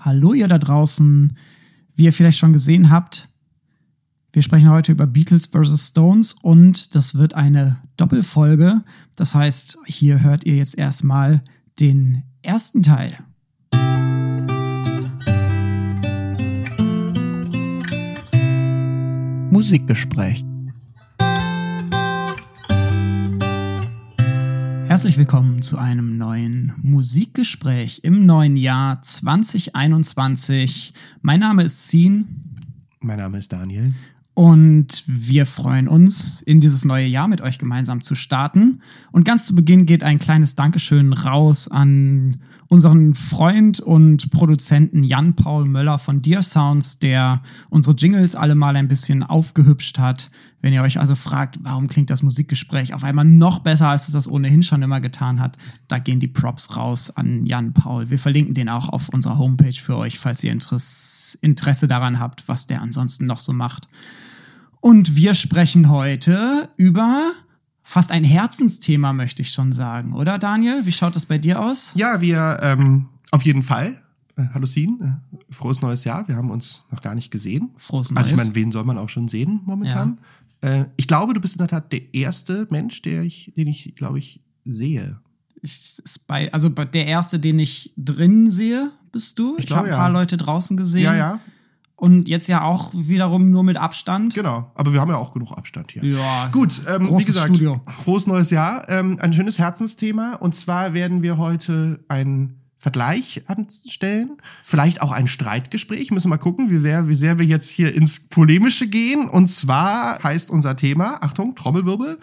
Hallo ihr da draußen. Wie ihr vielleicht schon gesehen habt, wir sprechen heute über Beatles vs. Stones und das wird eine Doppelfolge. Das heißt, hier hört ihr jetzt erstmal den ersten Teil. Musikgespräch. Herzlich willkommen zu einem neuen Musikgespräch im neuen Jahr 2021. Mein Name ist Zin. Mein Name ist Daniel. Und wir freuen uns, in dieses neue Jahr mit euch gemeinsam zu starten. Und ganz zu Beginn geht ein kleines Dankeschön raus an unseren Freund und Produzenten Jan-Paul Möller von Dear Sounds, der unsere Jingles alle mal ein bisschen aufgehübscht hat. Wenn ihr euch also fragt, warum klingt das Musikgespräch auf einmal noch besser, als es das ohnehin schon immer getan hat, da gehen die Props raus an Jan-Paul. Wir verlinken den auch auf unserer Homepage für euch, falls ihr Interesse daran habt, was der ansonsten noch so macht. Und wir sprechen heute über fast ein Herzensthema, möchte ich schon sagen, oder Daniel? Wie schaut das bei dir aus? Ja, wir ähm, auf jeden Fall. Äh, hallo Sin, äh, frohes neues Jahr. Wir haben uns noch gar nicht gesehen. Frohes neues. Also ich meine, wen soll man auch schon sehen momentan? Ja. Äh, ich glaube, du bist in der Tat der erste Mensch, der ich, den ich, glaube ich, sehe. Ich, bei, also der erste, den ich drin sehe, bist du. Ich, ich habe ein paar ja. Leute draußen gesehen. Ja, ja. Und jetzt ja auch wiederum nur mit Abstand. Genau, aber wir haben ja auch genug Abstand hier. Ja. Gut, ähm, wie gesagt, Studio. frohes neues Jahr. Ähm, ein schönes Herzensthema. Und zwar werden wir heute einen Vergleich anstellen. Vielleicht auch ein Streitgespräch. Müssen wir mal gucken, wie, wer, wie sehr wir jetzt hier ins Polemische gehen. Und zwar heißt unser Thema, Achtung, Trommelwirbel,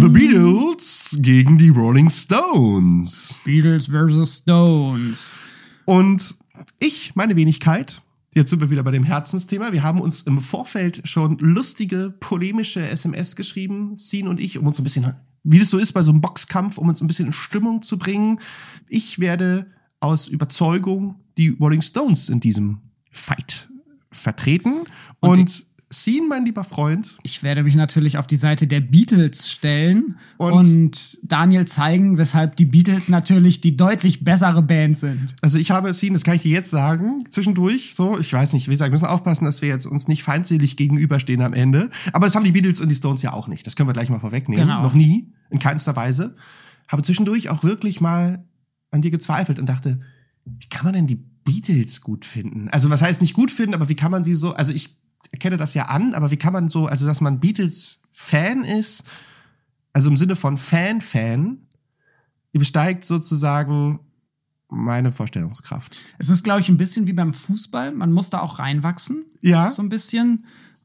The Beatles gegen die Rolling Stones. Beatles versus Stones. Und ich, meine Wenigkeit, Jetzt sind wir wieder bei dem Herzensthema. Wir haben uns im Vorfeld schon lustige, polemische SMS geschrieben, Scene und ich, um uns ein bisschen, wie das so ist bei so einem Boxkampf, um uns ein bisschen in Stimmung zu bringen. Ich werde aus Überzeugung die Rolling Stones in diesem Fight vertreten. Und, und Scene, mein lieber Freund. Ich werde mich natürlich auf die Seite der Beatles stellen und, und, Daniel zeigen, weshalb die Beatles natürlich die deutlich bessere Band sind. Also ich habe Scene, das kann ich dir jetzt sagen, zwischendurch, so, ich weiß nicht, wie gesagt, wir müssen aufpassen, dass wir jetzt uns nicht feindselig gegenüberstehen am Ende. Aber das haben die Beatles und die Stones ja auch nicht. Das können wir gleich mal vorwegnehmen. Genau. Noch nie, in keinster Weise. Habe zwischendurch auch wirklich mal an dir gezweifelt und dachte, wie kann man denn die Beatles gut finden? Also was heißt nicht gut finden, aber wie kann man sie so, also ich erkenne das ja an, aber wie kann man so, also dass man Beatles-Fan ist, also im Sinne von Fan-Fan, übersteigt sozusagen meine Vorstellungskraft. Es ist, glaube ich, ein bisschen wie beim Fußball. Man muss da auch reinwachsen. Ja. So ein bisschen.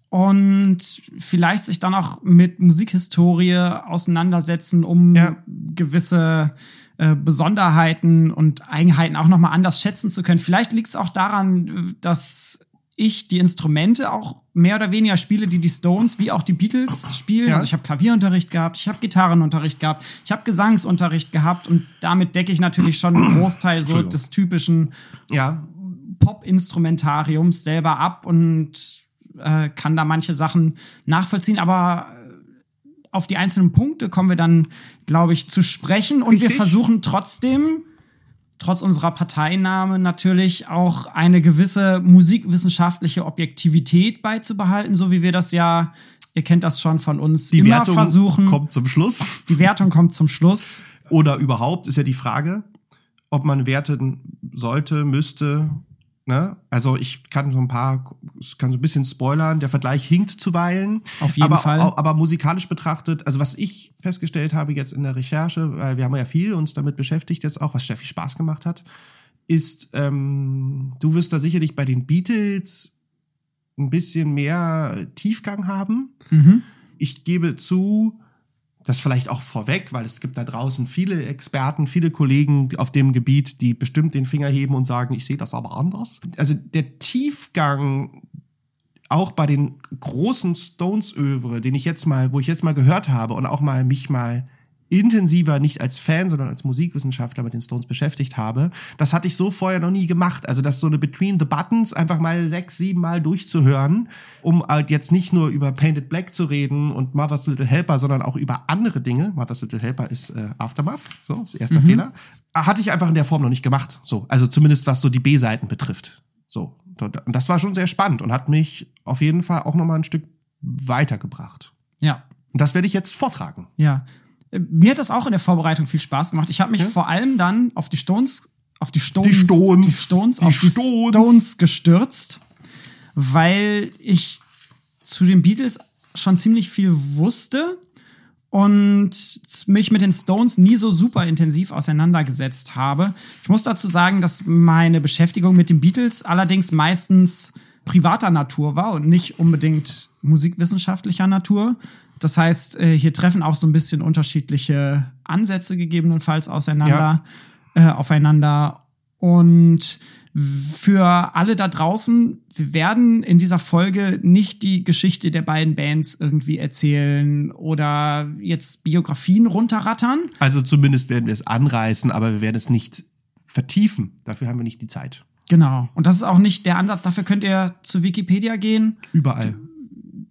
Und vielleicht sich dann auch mit Musikhistorie auseinandersetzen, um ja. gewisse äh, Besonderheiten und Eigenheiten auch nochmal anders schätzen zu können. Vielleicht liegt es auch daran, dass ich die Instrumente auch mehr oder weniger spiele, die die Stones wie auch die Beatles spielen. Ja. Also ich habe Klavierunterricht gehabt, ich habe Gitarrenunterricht gehabt, ich habe Gesangsunterricht gehabt und damit decke ich natürlich schon einen Großteil so des typischen ja. Pop-Instrumentariums selber ab und äh, kann da manche Sachen nachvollziehen, aber auf die einzelnen Punkte kommen wir dann, glaube ich, zu sprechen und Richtig. wir versuchen trotzdem trotz unserer Parteinahme natürlich auch eine gewisse musikwissenschaftliche Objektivität beizubehalten, so wie wir das ja, ihr kennt das schon von uns, die immer Wertung versuchen. kommt zum Schluss. Die Wertung kommt zum Schluss. Oder überhaupt ist ja die Frage, ob man werten sollte, müsste, Ne? Also ich kann so ein paar, kann so ein bisschen spoilern. Der Vergleich hinkt zuweilen. Auf jeden aber, Fall. Aber musikalisch betrachtet, also was ich festgestellt habe jetzt in der Recherche, weil wir haben ja viel uns damit beschäftigt jetzt auch, was sehr viel Spaß gemacht hat, ist, ähm, du wirst da sicherlich bei den Beatles ein bisschen mehr Tiefgang haben. Mhm. Ich gebe zu, das vielleicht auch vorweg, weil es gibt da draußen viele Experten, viele Kollegen auf dem Gebiet, die bestimmt den Finger heben und sagen, ich sehe das aber anders. Also der Tiefgang auch bei den großen Stones-Övre, den ich jetzt mal, wo ich jetzt mal gehört habe und auch mal mich mal intensiver nicht als Fan, sondern als Musikwissenschaftler mit den Stones beschäftigt habe. Das hatte ich so vorher noch nie gemacht. Also das so eine Between the Buttons einfach mal sechs, sieben Mal durchzuhören, um halt jetzt nicht nur über Painted Black zu reden und Mother's Little Helper, sondern auch über andere Dinge. Mother's Little Helper ist äh, Aftermath, so, erster mhm. Fehler. Hatte ich einfach in der Form noch nicht gemacht. So, also zumindest was so die B-Seiten betrifft. So. Und das war schon sehr spannend und hat mich auf jeden Fall auch nochmal ein Stück weitergebracht. Ja. Und das werde ich jetzt vortragen. Ja mir hat das auch in der Vorbereitung viel Spaß gemacht. Ich habe mich ja? vor allem dann auf die Stones, auf die Stones, die Stones, die Stones, die auf Stones. die Stones gestürzt, weil ich zu den Beatles schon ziemlich viel wusste und mich mit den Stones nie so super intensiv auseinandergesetzt habe. Ich muss dazu sagen, dass meine Beschäftigung mit den Beatles allerdings meistens privater Natur war und nicht unbedingt musikwissenschaftlicher Natur. Das heißt, äh, hier treffen auch so ein bisschen unterschiedliche Ansätze gegebenenfalls auseinander, ja. äh, aufeinander. Und für alle da draußen, wir werden in dieser Folge nicht die Geschichte der beiden Bands irgendwie erzählen oder jetzt Biografien runterrattern. Also zumindest werden wir es anreißen, aber wir werden es nicht vertiefen. Dafür haben wir nicht die Zeit. Genau. Und das ist auch nicht der Ansatz. Dafür könnt ihr zu Wikipedia gehen. Überall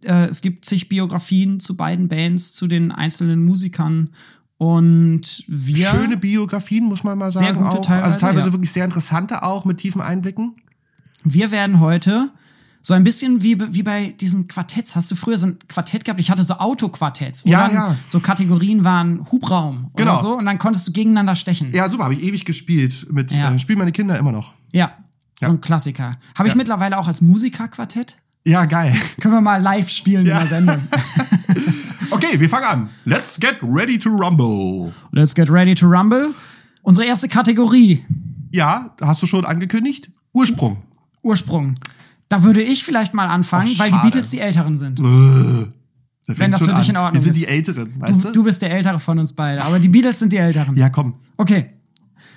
äh, es gibt zig Biografien zu beiden Bands, zu den einzelnen Musikern. Und wir. Schöne Biografien, muss man mal sagen. Sehr gute auch. Teilweise, also teilweise ja. wirklich sehr interessante auch mit tiefen Einblicken. Wir werden heute so ein bisschen wie, wie bei diesen Quartetts. Hast du früher so ein Quartett gehabt? Ich hatte so Autoquartetts, wo ja, dann ja. so Kategorien waren Hubraum genau. oder so und dann konntest du gegeneinander stechen. Ja, super, habe ich ewig gespielt. Mit ja. äh, spielen meine Kinder immer noch. Ja, so ein Klassiker. Habe ich mittlerweile auch als Musikerquartett. Ja, geil. Können wir mal live spielen ja. in der Sendung. okay, wir fangen an. Let's get ready to rumble. Let's get ready to rumble. Unsere erste Kategorie. Ja, hast du schon angekündigt? Ursprung. Ursprung. Da würde ich vielleicht mal anfangen, oh, weil die Beatles die Älteren sind. Wenn das für dich in Ordnung ist. Wir sind die Älteren, weißt du? Du bist der Ältere von uns beiden, aber die Beatles sind die Älteren. Ja, komm. Okay.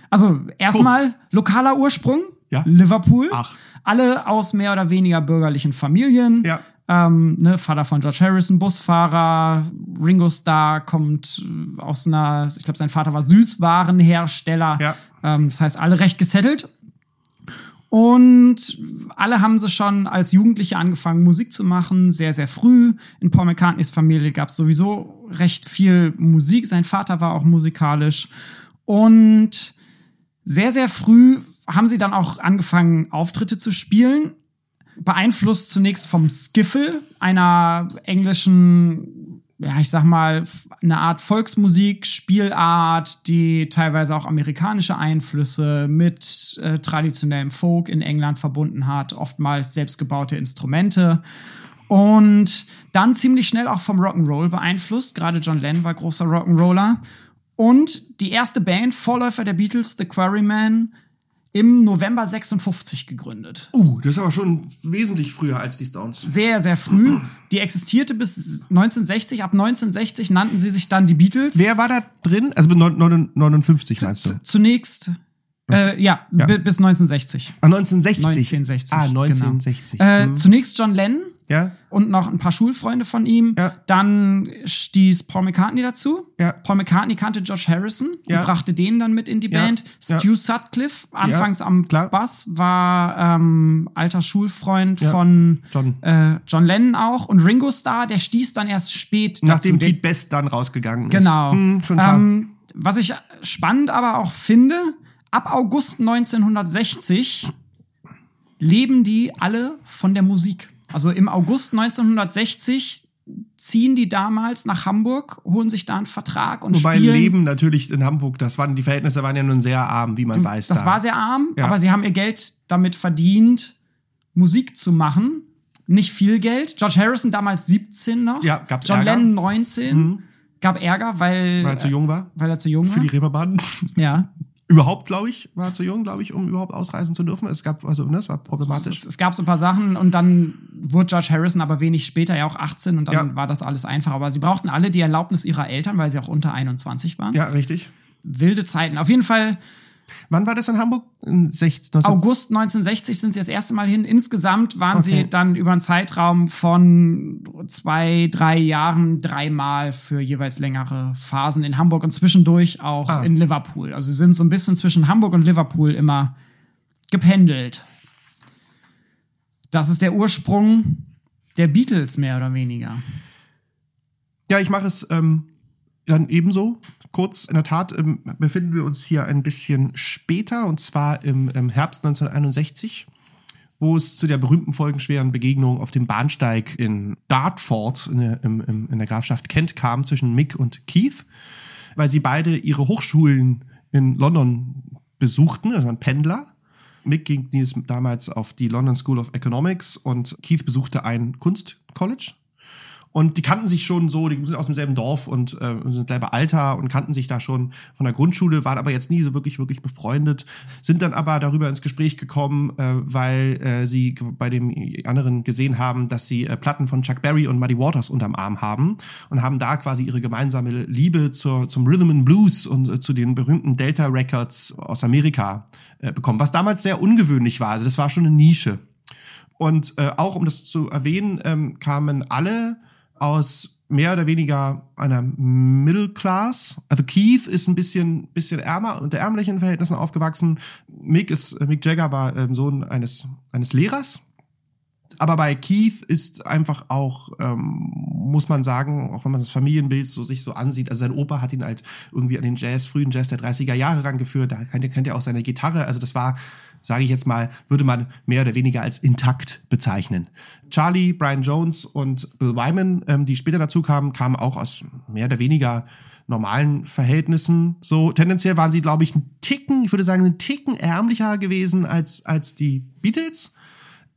Also, erstmal lokaler Ursprung. Ja. Liverpool. Ach alle aus mehr oder weniger bürgerlichen Familien. Ja. Ähm, ne, Vater von George Harrison, Busfahrer, Ringo Starr kommt aus einer, ich glaube, sein Vater war Süßwarenhersteller. Ja. Ähm, das heißt, alle recht gesettelt. Und alle haben sie schon als Jugendliche angefangen, Musik zu machen, sehr, sehr früh. In Paul McCartneys Familie gab es sowieso recht viel Musik. Sein Vater war auch musikalisch. Und sehr, sehr früh haben sie dann auch angefangen, Auftritte zu spielen. Beeinflusst zunächst vom Skiffle, einer englischen, ja, ich sag mal, eine Art Volksmusik, Spielart, die teilweise auch amerikanische Einflüsse mit äh, traditionellem Folk in England verbunden hat, oftmals selbstgebaute Instrumente. Und dann ziemlich schnell auch vom Rock'n'Roll beeinflusst. Gerade John Lennon war großer Rock'n'Roller. Und die erste Band, Vorläufer der Beatles, The Quarrymen, im November 56 gegründet. Uh, das ist aber schon wesentlich früher als die Stones. Sehr, sehr früh. Die existierte bis 1960. Ab 1960 nannten sie sich dann die Beatles. Wer war da drin? Also bis 59 meinst du? Zunächst äh, ja, ja. bis 1960. Ah, 1960. 1960. Ah, 1960. Genau. Äh, hm. Zunächst John Lennon. Ja. Und noch ein paar Schulfreunde von ihm. Ja. Dann stieß Paul McCartney dazu. Ja. Paul McCartney kannte George Harrison ja. und brachte den dann mit in die ja. Band. Stu Sutcliffe, anfangs am Klar. Bass, war ähm, alter Schulfreund von John. Äh, John Lennon auch. Und Ringo Starr, der stieß dann erst spät Nachdem dazu. Pete Best dann rausgegangen ist. Genau. Hm, schon klar. Ähm, was ich spannend aber auch finde, ab August 1960 leben die alle von der Musik. Also im August 1960 ziehen die damals nach Hamburg, holen sich da einen Vertrag und Wobei spielen. Leben natürlich in Hamburg, das waren die Verhältnisse waren ja nun sehr arm, wie man weiß. Das da. war sehr arm, Ja. aber sie haben ihr Geld damit verdient, Musik zu machen. Nicht viel Geld. George Harrison damals 17 noch. Ja, gab's John Ärger? Lennon 19. Gab Ärger, weil, Weil er zu jung war. weil er zu jung Für war. die Reeperbahn. ja. Überhaupt, glaube ich, war zu jung, glaube ich, um überhaupt ausreisen zu dürfen. Es gab, also, ne, es war problematisch. Es, es gab so ein paar Sachen und dann wurde George Harrison aber wenig später ja auch 18 und dann Ja. war das alles einfach. Aber sie brauchten alle die Erlaubnis ihrer Eltern, weil sie auch unter 21 waren. Ja, richtig. Wilde Zeiten. Auf jeden Fall Wann war das in Hamburg? In 16, 19... August 1960 sind sie das erste Mal hin. Insgesamt waren okay. sie dann über einen Zeitraum von zwei, drei Jahren dreimal für jeweils längere Phasen in Hamburg und zwischendurch auch ah. in Liverpool. Also sie sind so ein bisschen zwischen Hamburg und Liverpool immer gependelt. Das ist der Ursprung der Beatles mehr oder weniger. Ja, ich mache es ähm, dann ebenso kurz. In der Tat ähm, befinden wir uns hier ein bisschen später, und zwar im, im Herbst 1961 wo es zu der berühmten folgenschweren Begegnung auf dem Bahnsteig in Dartford in der, im, in der Grafschaft Kent kam zwischen Mick und Keith, weil sie beide ihre Hochschulen in London besuchten, also ein Pendler. Mick ging damals auf die London School of Economics und Keith besuchte ein Kunstcollege und die kannten sich schon so, die sind aus demselben Dorf und äh, sind selber Alter und kannten sich da schon von der Grundschule, waren aber jetzt nie so wirklich, wirklich befreundet, sind dann aber darüber ins Gespräch gekommen, äh, weil äh, sie bei dem anderen gesehen haben, dass sie äh, Platten von Chuck Berry und Muddy Waters unterm Arm haben und haben da quasi ihre gemeinsame Liebe zur, zum Rhythm and Blues und äh, zu den berühmten Delta Records aus Amerika äh, bekommen, was damals sehr ungewöhnlich war. Also das war schon eine Nische. Und äh, auch um das zu erwähnen, ähm, kamen alle aus mehr oder weniger einer Middle Class. Also Keith ist ein bisschen, bisschen ärmer, unter ärmlichen Verhältnissen aufgewachsen. Mick ist, Mick Jagger war ähm, Sohn eines, eines Lehrers. Aber bei Keith ist einfach auch, ähm, muss man sagen, auch wenn man das Familienbild so sich so ansieht, also sein Opa hat ihn halt irgendwie an den Jazz, frühen Jazz der 30er Jahre rangeführt, da kennt kennt ihr auch seine Gitarre, also das war sage ich jetzt mal, würde man mehr oder weniger als intakt bezeichnen. Charlie, Brian Jones und Bill Wyman, ähm, die später dazu kamen, kamen auch aus mehr oder weniger normalen Verhältnissen. So tendenziell waren sie, glaube ich, einen Ticken, ich würde sagen, einen Ticken ärmlicher gewesen als als die Beatles.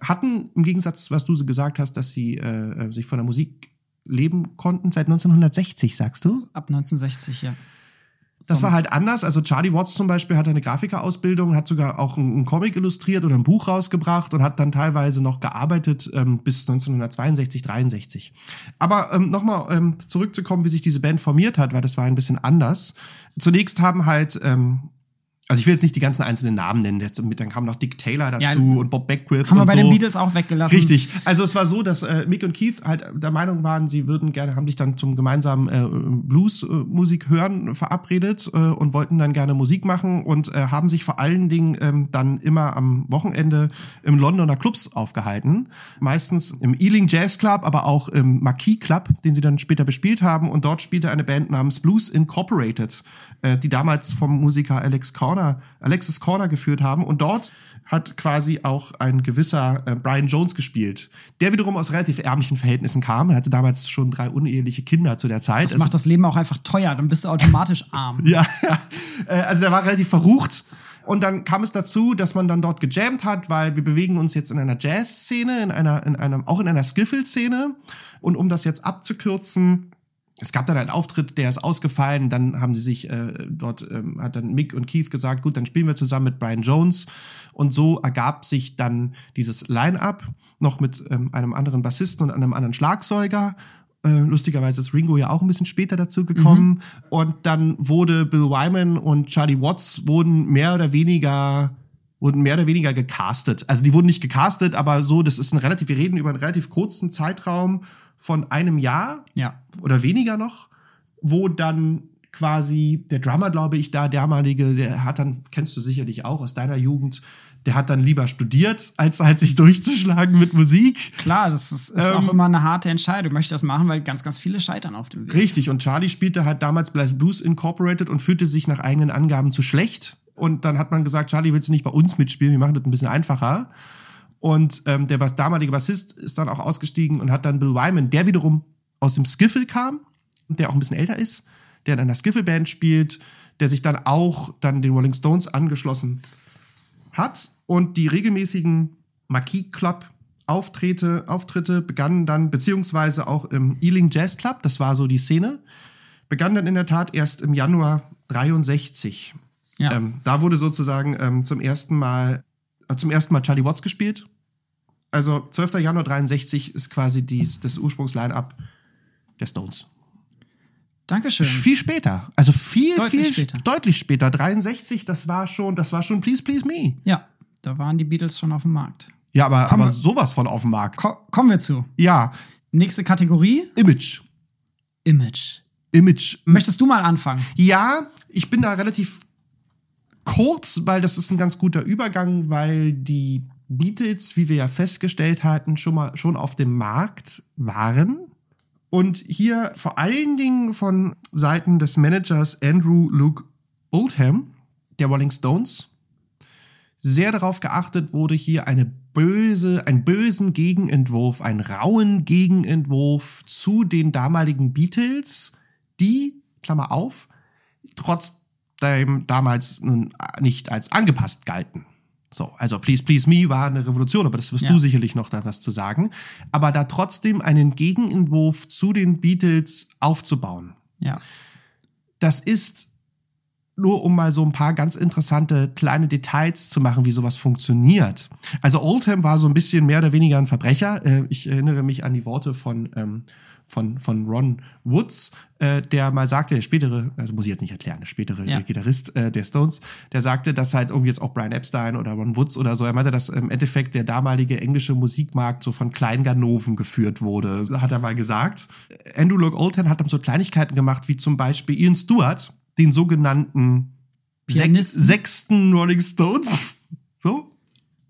Hatten im Gegensatz, was du so gesagt hast, dass sie äh, sich von der Musik leben konnten seit 1960, sagst du? Ab 1960, ja. Das war halt anders. Also Charlie Watts zum Beispiel hatte eine Grafikerausbildung, hat sogar auch einen Comic illustriert oder ein Buch rausgebracht und hat dann teilweise noch gearbeitet ähm, bis 1962, 63. Aber ähm, nochmal ähm, zurückzukommen, wie sich diese Band formiert hat, weil das war ein bisschen anders. Zunächst haben halt ähm, also ich will jetzt nicht die ganzen einzelnen Namen nennen, dann kam noch Dick Taylor dazu ja, und Bob Beckwith. Haben wir bei so. den Beatles auch weggelassen. Richtig. Also es war so, dass äh, Mick und Keith halt der Meinung waren, sie würden gerne, haben sich dann zum gemeinsamen äh, Blues-Musik hören verabredet äh, und wollten dann gerne Musik machen und äh, haben sich vor allen Dingen ähm, dann immer am Wochenende im Londoner Clubs aufgehalten. Meistens im Ealing Jazz Club, aber auch im Marquis Club, den sie dann später bespielt haben. Und dort spielte eine Band namens Blues Incorporated, äh, die damals vom Musiker Alex Corn Corner, Alexis Corner geführt haben. Und dort hat quasi auch ein gewisser äh, Brian Jones gespielt, der wiederum aus relativ ärmlichen Verhältnissen kam. Er hatte damals schon drei uneheliche Kinder zu der Zeit. Das also, macht das Leben auch einfach teuer, dann bist du automatisch arm. ja, ja. Äh, also der war relativ verrucht. Und dann kam es dazu, dass man dann dort gejammt hat, weil wir bewegen uns jetzt in einer Jazz-Szene, in einer, in einem, auch in einer Skiffle-Szene. Und um das jetzt abzukürzen, es gab dann einen Auftritt, der ist ausgefallen. Dann haben sie sich äh, dort, ähm, hat dann Mick und Keith gesagt, gut, dann spielen wir zusammen mit Brian Jones. Und so ergab sich dann dieses Line-up noch mit ähm, einem anderen Bassisten und einem anderen Schlagzeuger. Äh, lustigerweise ist Ringo ja auch ein bisschen später dazu gekommen. Mhm. Und dann wurde Bill Wyman und Charlie Watts wurden mehr oder weniger wurden mehr oder weniger gecastet. Also die wurden nicht gecastet, aber so, das ist ein relativ, wir reden über einen relativ kurzen Zeitraum von einem Jahr ja. oder weniger noch, wo dann quasi der Drummer, glaube ich, da damalige, der hat dann, kennst du sicherlich auch aus deiner Jugend, der hat dann lieber studiert, als halt sich durchzuschlagen mit Musik. Klar, das ist, ist ähm, auch immer eine harte Entscheidung. Ich möchte das machen, weil ganz, ganz viele scheitern auf dem Weg. Richtig, und Charlie spielte halt damals Blues Incorporated und fühlte sich nach eigenen Angaben zu schlecht. Und dann hat man gesagt, Charlie, willst du nicht bei uns mitspielen? Wir machen das ein bisschen einfacher. Und ähm, der damalige Bassist ist dann auch ausgestiegen und hat dann Bill Wyman, der wiederum aus dem Skiffle kam, der auch ein bisschen älter ist, der in einer Skiffle-Band spielt, der sich dann auch dann den Rolling Stones angeschlossen hat. Und die regelmäßigen Marquis Club Auftritte, Auftritte begannen dann, beziehungsweise auch im Ealing Jazz Club, das war so die Szene, begann dann in der Tat erst im Januar 63. Ja. Ähm, da wurde sozusagen ähm, zum ersten Mal äh, zum ersten Mal Charlie Watts gespielt also 12. Januar 63 ist quasi dies, das Ursprungsline-up der Stones. Dankeschön. Viel später. Also viel, deutlich viel später. deutlich später. 63, das war schon, das war schon Please Please Me. Ja, da waren die Beatles schon auf dem Markt. Ja, aber, aber sowas von auf dem Markt. Ko kommen wir zu. Ja. Nächste Kategorie. Image. Image. Image. Möchtest du mal anfangen? Ja, ich bin da relativ kurz, weil das ist ein ganz guter Übergang, weil die Beatles, wie wir ja festgestellt hatten, schon mal schon auf dem Markt waren. Und hier vor allen Dingen von Seiten des Managers Andrew Luke Oldham, der Rolling Stones, sehr darauf geachtet wurde, hier eine böse, einen bösen Gegenentwurf, einen rauen Gegenentwurf zu den damaligen Beatles, die, Klammer auf, trotzdem damals nicht als angepasst galten. So, also Please Please Me war eine Revolution, aber das wirst ja. du sicherlich noch da was zu sagen. Aber da trotzdem einen Gegenentwurf zu den Beatles aufzubauen. Ja. Das ist nur um mal so ein paar ganz interessante kleine Details zu machen, wie sowas funktioniert. Also Oldham war so ein bisschen mehr oder weniger ein Verbrecher. Äh, ich erinnere mich an die Worte von, ähm, von, von Ron Woods, äh, der mal sagte, der spätere, also muss ich jetzt nicht erklären, der spätere ja. Gitarrist äh, der Stones, der sagte, dass halt irgendwie jetzt auch Brian Epstein oder Ron Woods oder so, er meinte, dass im Endeffekt der damalige englische Musikmarkt so von Kleinganoven geführt wurde, hat er mal gesagt. Andrew Luke Oldham hat dann so Kleinigkeiten gemacht, wie zum Beispiel Ian Stewart, den sogenannten Pianisten. sechsten Rolling Stones. So?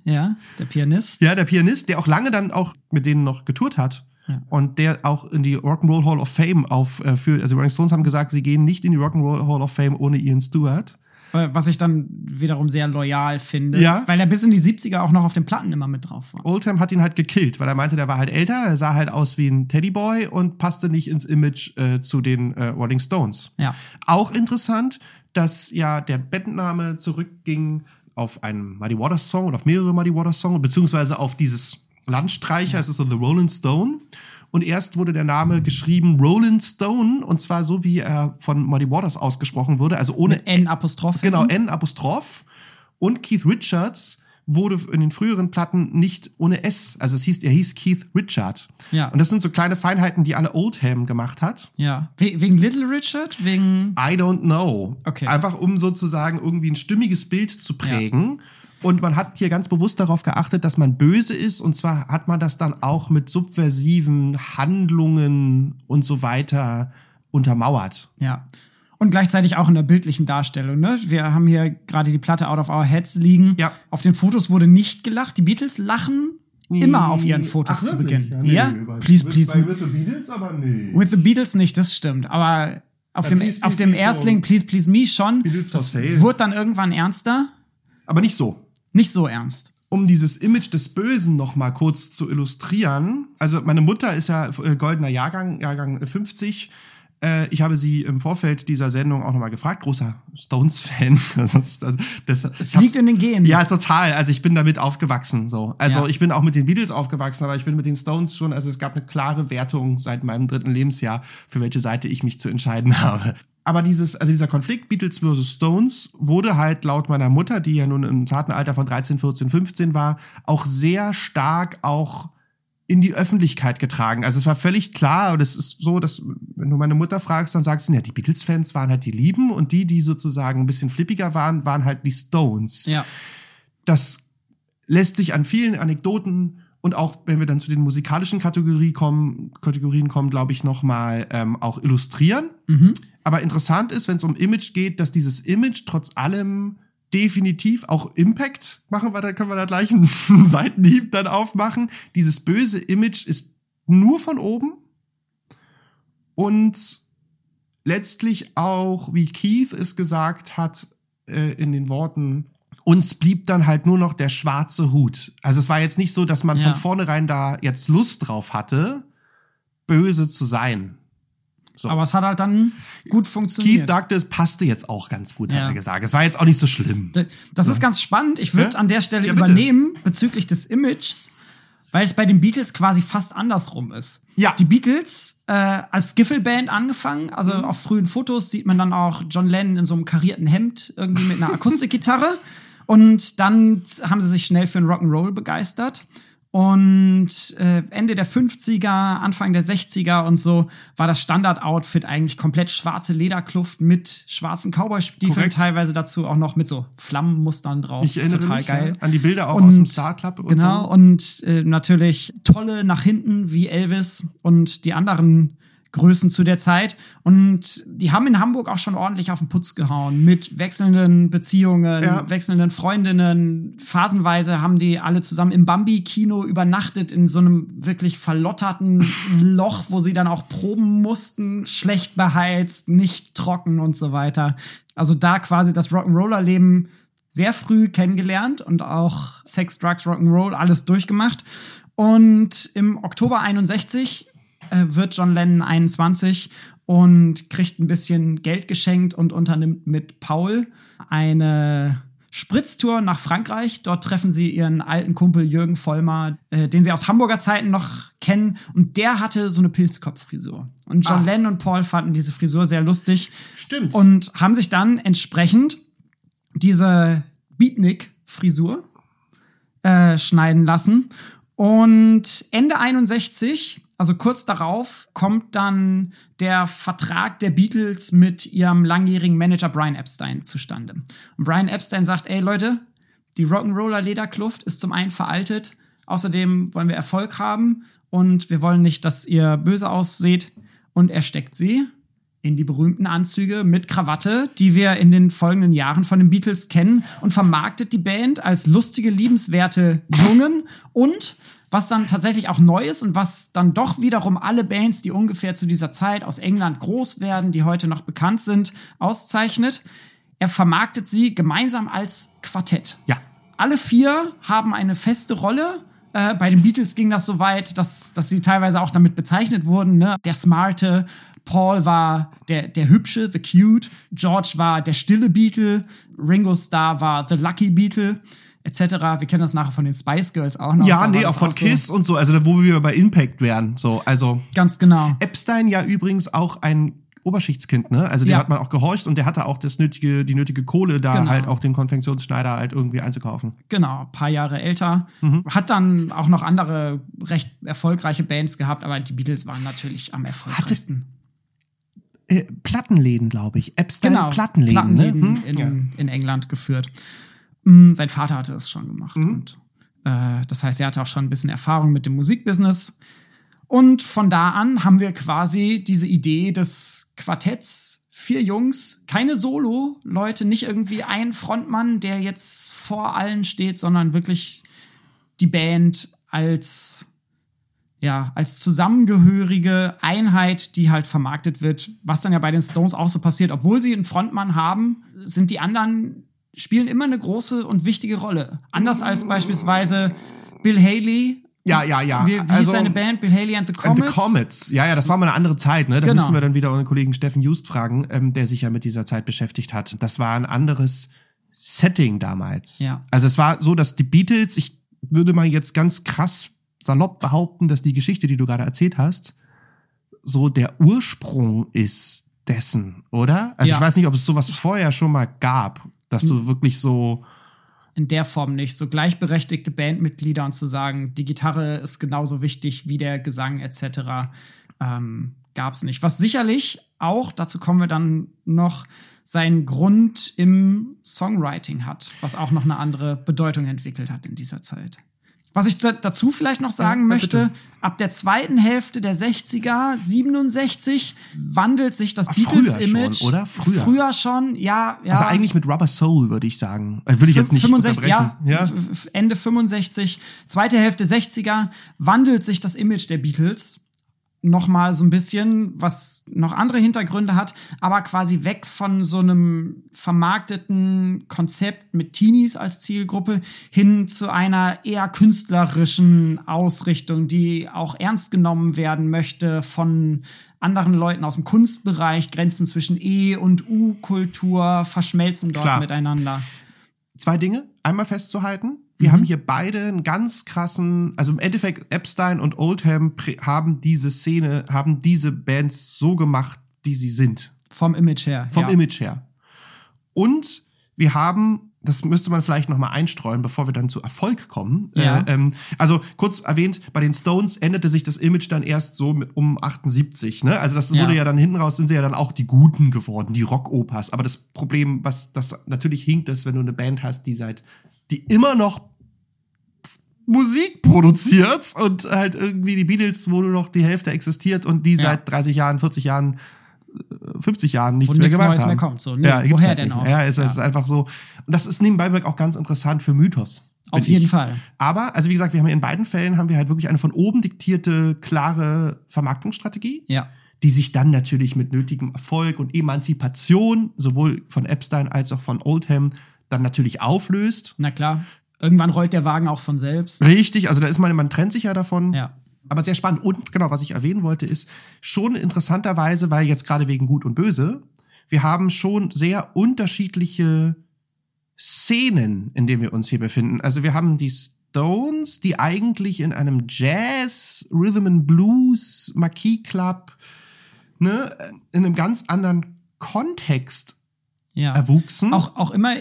Ja, der Pianist. Ja, der Pianist, der auch lange dann auch mit denen noch getourt hat. Ja. Und der auch in die Rock'n'Roll Hall of Fame auf äh, also Rolling Stones haben gesagt, sie gehen nicht in die Rock'n'Roll Hall of Fame ohne Ian Stewart. Was ich dann wiederum sehr loyal finde. Ja. Weil er bis in die 70er auch noch auf den Platten immer mit drauf war. Oldham hat ihn halt gekillt, weil er meinte, der war halt älter, er sah halt aus wie ein Teddyboy und passte nicht ins Image äh, zu den äh, Rolling Stones. Ja. Auch interessant, dass ja der Bandname zurückging auf einen Muddy Waters Song oder auf mehrere Muddy Waters Songs, beziehungsweise auf dieses Landstreicher, es ist so The Rolling Stone. Und erst wurde der Name geschrieben Rolling Stone und zwar so, wie er von Muddy Waters ausgesprochen wurde, also ohne Mit N Apostroph. Genau, N Apostroph. Und Keith Richards wurde in den früheren Platten nicht ohne S. Also es hieß, er hieß Keith Richard. Ja. Und das sind so kleine Feinheiten, die alle Oldham gemacht hat. Ja. We wegen Little Richard? Wegen. I don't know. Okay. Einfach um sozusagen irgendwie ein stimmiges Bild zu prägen. Ja. Und man hat hier ganz bewusst darauf geachtet, dass man böse ist. Und zwar hat man das dann auch mit subversiven Handlungen und so weiter untermauert. Ja. Und gleichzeitig auch in der bildlichen Darstellung. Ne? Wir haben hier gerade die Platte Out of Our Heads liegen. Ja. Auf den Fotos wurde nicht gelacht. Die Beatles lachen immer auf ihren Fotos Ach, zu Beginn. Ja, nee, ja? please, please. Bei With the Beatles aber nee. With the Beatles nicht, das stimmt. Aber auf ja, dem, please, auf dem Erstling Please Please Me schon. Beatles das wurde dann irgendwann ernster. Aber nicht so. Nicht so ernst. Um dieses Image des Bösen noch mal kurz zu illustrieren. Also meine Mutter ist ja äh, goldener Jahrgang, Jahrgang 50. Äh, ich habe sie im Vorfeld dieser Sendung auch noch mal gefragt. Großer Stones-Fan. Das, das, es liegt in den Genen. Ja, total. Also ich bin damit aufgewachsen. So. Also ja. ich bin auch mit den Beatles aufgewachsen, aber ich bin mit den Stones schon. Also es gab eine klare Wertung seit meinem dritten Lebensjahr, für welche Seite ich mich zu entscheiden habe aber dieses, also dieser Konflikt Beatles versus Stones wurde halt laut meiner Mutter, die ja nun im zarten Alter von 13, 14, 15 war, auch sehr stark auch in die Öffentlichkeit getragen. Also es war völlig klar, und es ist so, dass wenn du meine Mutter fragst, dann sagst du, ja, die Beatles-Fans waren halt die Lieben und die, die sozusagen ein bisschen flippiger waren, waren halt die Stones. Ja. Das lässt sich an vielen Anekdoten und auch wenn wir dann zu den musikalischen Kategorie kommen, Kategorien kommen, glaube ich, noch mal ähm, auch illustrieren. Mhm. Aber interessant ist, wenn es um Image geht, dass dieses Image trotz allem definitiv auch Impact machen wir, da können wir da gleich einen Seitenhieb dann aufmachen. Dieses böse Image ist nur von oben und letztlich auch, wie Keith es gesagt hat, äh, in den Worten, uns blieb dann halt nur noch der schwarze Hut. Also es war jetzt nicht so, dass man ja. von vornherein da jetzt Lust drauf hatte, böse zu sein. So. Aber es hat halt dann gut funktioniert. Keith sagte, es passte jetzt auch ganz gut, ja. hat er gesagt. Es war jetzt auch nicht so schlimm. Das ist ganz spannend. Ich würde ja? an der Stelle ja, übernehmen bezüglich des Images, weil es bei den Beatles quasi fast andersrum ist. Ja. Die Beatles äh, als Skiffle-Band angefangen, also mhm. auf frühen Fotos sieht man dann auch John Lennon in so einem karierten Hemd irgendwie mit einer Akustikgitarre. Und dann haben sie sich schnell für einen Rock'n'Roll begeistert. Und äh, Ende der 50er, Anfang der 60er und so war das Standard-Outfit eigentlich komplett schwarze Lederkluft mit schwarzen Cowboy-Stiefeln, teilweise dazu auch noch mit so Flammenmustern drauf. Ich erinnere Total mich geil. Ja, an die Bilder auch Und- aus dem Star Club und Genau, so. und äh, natürlich tolle nach hinten wie Elvis und die anderen Größen zu der Zeit. Und die haben in Hamburg auch schon ordentlich auf den Putz gehauen mit wechselnden Beziehungen, Ja. wechselnden Freundinnen. Phasenweise haben die alle zusammen im Bambi-Kino übernachtet in so einem wirklich verlotterten Loch, wo sie dann auch proben mussten, schlecht beheizt, nicht trocken und so weiter. Also da quasi das Rock'n'Roller-Leben sehr früh kennengelernt und auch Sex, Drugs, Rock'n'Roll alles durchgemacht. Und im Oktober 61 äh, wird John Lennon 21 und kriegt ein bisschen Geld geschenkt und unternimmt mit Paul eine Spritztour nach Frankreich. Dort treffen sie ihren alten Kumpel Jürgen Vollmer, äh, den sie aus Hamburger Zeiten noch kennen. Und der hatte so eine Pilzkopffrisur. Und John Ach. Lennon und Paul fanden diese Frisur sehr lustig Stimmt. und haben sich dann entsprechend diese Beatnik-Frisur äh, schneiden lassen. Und Ende 61, also kurz darauf, kommt dann der Vertrag der Beatles mit ihrem langjährigen Manager Brian Epstein zustande. Und Brian Epstein sagt, ey Leute, die Rock'n'Roller Lederkluft ist zum einen veraltet, außerdem wollen wir Erfolg haben und wir wollen nicht, dass ihr böse ausseht. Und er steckt sie in die berühmten Anzüge mit Krawatte, die wir in den folgenden Jahren von den Beatles kennen und vermarktet die Band als lustige, liebenswerte Jungen und was dann tatsächlich auch neu ist und was dann doch wiederum alle Bands, die ungefähr zu dieser Zeit aus England groß werden, die heute noch bekannt sind, auszeichnet. Er vermarktet sie gemeinsam als Quartett. ja. Alle vier haben eine feste Rolle. Äh, bei den Beatles ging das so weit, dass, dass sie teilweise auch damit bezeichnet wurden. Ne? Der Smarte, Paul war der, der Hübsche, the Cute, George war der stille Beatle, Ringo Starr war the Lucky Beatle, etc. Wir kennen das nachher von den Spice Girls auch noch. Ja, nee, auch von so. Kiss und so, also wo wir bei Impact wären. So, also Ganz genau. Epstein ja übrigens auch ein Oberschichtskind, ne? Also dem Ja. hat man auch gehorcht und der hatte auch das nötige, die nötige Kohle, da Genau. halt auch den Konfektionsschneider halt irgendwie einzukaufen. Genau, ein paar Jahre älter. Mhm. Hat dann auch noch andere recht erfolgreiche Bands gehabt, aber die Beatles waren natürlich am erfolgreichsten. Äh, Plattenläden, glaube ich. Epstein genau, Plattenläden, Plattenläden ne? Hm? in, Ja. in England geführt. Mm, Sein Vater hatte es schon gemacht. Mhm. Und äh, das heißt, er hatte auch schon ein bisschen Erfahrung mit dem Musikbusiness. Und von da an haben wir quasi diese Idee des Quartetts. Vier Jungs, keine Solo-Leute, nicht irgendwie ein Frontmann, der jetzt vor allen steht, sondern wirklich die Band als ja, als zusammengehörige Einheit, die halt vermarktet wird, was dann ja bei den Stones auch so passiert. Obwohl sie einen Frontmann haben, sind die anderen, spielen immer eine große und wichtige Rolle. Anders als beispielsweise Bill Haley. Ja, ja, ja. Wie, wie Also- seine Band? Bill Haley and the And Comets? The Comets. Ja, ja, das war mal eine andere Zeit, ne? Da Genau. müssten wir dann wieder unseren Kollegen Steffen Just fragen, ähm, der sich ja mit dieser Zeit beschäftigt hat. Das war ein anderes Setting damals. Ja. Also es war so, dass die Beatles, ich würde mal jetzt ganz krass salopp behaupten, dass die Geschichte, die du gerade erzählt hast, so der Ursprung ist dessen, oder? Also Ja. ich weiß nicht, ob es sowas vorher schon mal gab, dass du wirklich so in der Form nicht. So gleichberechtigte Bandmitglieder und zu sagen, die Gitarre ist genauso wichtig wie der Gesang etc. Ähm, gab es nicht. Was sicherlich auch, dazu kommen wir dann noch, seinen Grund im Songwriting hat, was auch noch eine andere Bedeutung entwickelt hat in dieser Zeit. Was ich da- dazu vielleicht noch sagen Ja, möchte, ab der zweiten Hälfte der 60er, 67, wandelt sich das Ah, früher Beatles-Image. schon, oder? Früher. Früher schon, ja. ja. Also eigentlich mit Rubber Soul, würde ich sagen. Äh, Würde ich jetzt nicht 65, ja. Ja. Ende 65, zweite Hälfte 60er wandelt sich das Image der Beatles noch mal so ein bisschen, was noch andere Hintergründe hat, aber quasi weg von so einem vermarkteten Konzept mit Teenies als Zielgruppe hin zu einer eher künstlerischen Ausrichtung, die auch ernst genommen werden möchte von anderen Leuten aus dem Kunstbereich. Grenzen zwischen E- und U-Kultur verschmelzen dort Klar. miteinander. zwei Dinge einmal festzuhalten. Wir haben hier beide einen ganz krassen, also im Endeffekt Epstein und Oldham haben diese Szene, haben diese Bands so gemacht, wie sie sind. Vom Image her. Vom ja. Image her. Und wir haben das müsste man vielleicht noch mal einstreuen, bevor wir dann zu Erfolg kommen. Ja. Äh, ähm, also kurz erwähnt, bei den Stones änderte sich das Image dann erst so mit, um 78. Ne? Also das wurde ja. ja dann hinten raus, sind sie ja dann auch die Guten geworden, die Rockopas. Aber das Problem, was das natürlich hinkt, ist, wenn du eine Band hast, die seit, die immer noch Musik produziert und halt irgendwie die Beatles, wo nur noch die Hälfte existiert und die ja. seit 30 Jahren, 40 Jahren 50 Jahren nichts mehr gemacht Neues haben. mehr kommt. So, ne? ja, woher halt denn auch? Ja, es, ja. ist einfach so. Und das ist nebenbei auch ganz interessant für Mythos. Auf jeden ich. Fall. Aber, also wie gesagt, wir haben in beiden Fällen haben wir halt wirklich eine von oben diktierte, klare Vermarktungsstrategie. Ja. Die sich dann natürlich mit nötigem Erfolg und Emanzipation, sowohl von Epstein als auch von Oldham, dann natürlich auflöst. Na klar. Irgendwann rollt der Wagen auch von selbst. Richtig, also da ist man, man trennt sich ja davon. Ja. Aber sehr spannend. Und genau, was ich erwähnen wollte, ist schon interessanterweise, weil jetzt gerade wegen Gut und Böse, wir haben schon sehr unterschiedliche Szenen, in denen wir uns hier befinden. Also wir haben die Stones, die eigentlich in einem Jazz, Rhythm and Blues, Marquis Club, ne, in einem ganz anderen Kontext ja. erwuchsen. Auch, auch immer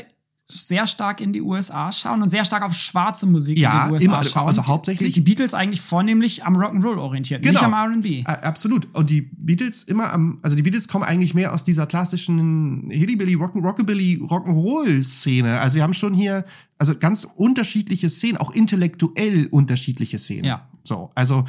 sehr stark in die USA schauen und sehr stark auf schwarze Musik ja, in die USA immer, schauen. Also hauptsächlich die Beatles eigentlich vornehmlich am Rock'n'Roll orientiert, genau. nicht am R&B. Absolut. Und die Beatles immer am, also die Beatles kommen eigentlich mehr aus dieser klassischen Hillybilly, Rock, Rockabilly, Rock'n'Roll Szene. Also wir haben schon hier also ganz unterschiedliche Szenen, auch intellektuell unterschiedliche Szenen. Ja. So, also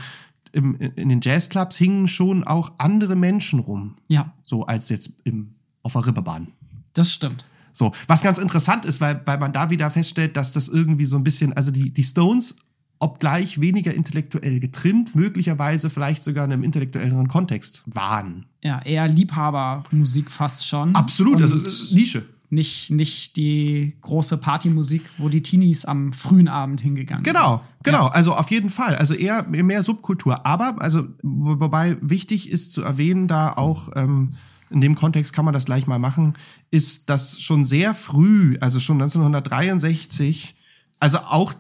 im, in den Jazzclubs hingen schon auch andere Menschen rum. Ja. So als jetzt im, auf der Ripperbahn. Das stimmt. So, was ganz interessant ist, weil, weil man da wieder feststellt, dass das irgendwie so ein bisschen, also die, die Stones, obgleich weniger intellektuell getrimmt, möglicherweise vielleicht sogar in einem intellektuelleren Kontext waren. Ja, eher Liebhabermusik fast schon. Absolut, also äh, Nische. Nicht, nicht die große Partymusik, wo die Teenies am frühen Abend hingegangen genau, sind. Genau, genau. Ja. Also auf jeden Fall. Also eher mehr Subkultur. Aber, also, wobei wichtig ist zu erwähnen, da auch, ähm, in dem Kontext kann man das gleich mal machen, ist, dass schon sehr früh, also schon 1963, also auch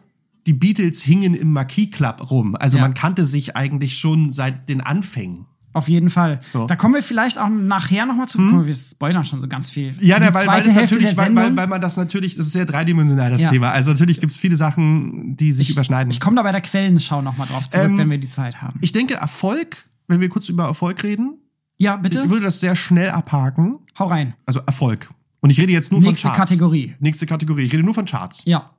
die Beatles hingen im Marquis Club rum. Also ja. man kannte sich eigentlich schon seit den Anfängen. Auf jeden Fall. So. Da kommen wir vielleicht auch nachher nochmal zu. Hm? Wir spoilern schon so ganz viel. Ja, ne, weil, weil, das natürlich, weil, weil, weil man das natürlich, das ist sehr dreidimensional, das ja. Thema. Also natürlich gibt es viele Sachen, die sich ich, überschneiden. Ich komme da bei der Quellenschau nochmal drauf zurück, ähm, wenn wir die Zeit haben. Ich denke, Erfolg, wenn wir kurz über Erfolg reden, ja, bitte. Ich würde das sehr schnell abhaken. Hau rein. Also Erfolg. Und ich rede jetzt nur Nächste von Charts. Nächste Kategorie. Nächste Kategorie. Ich rede nur von Charts. Ja.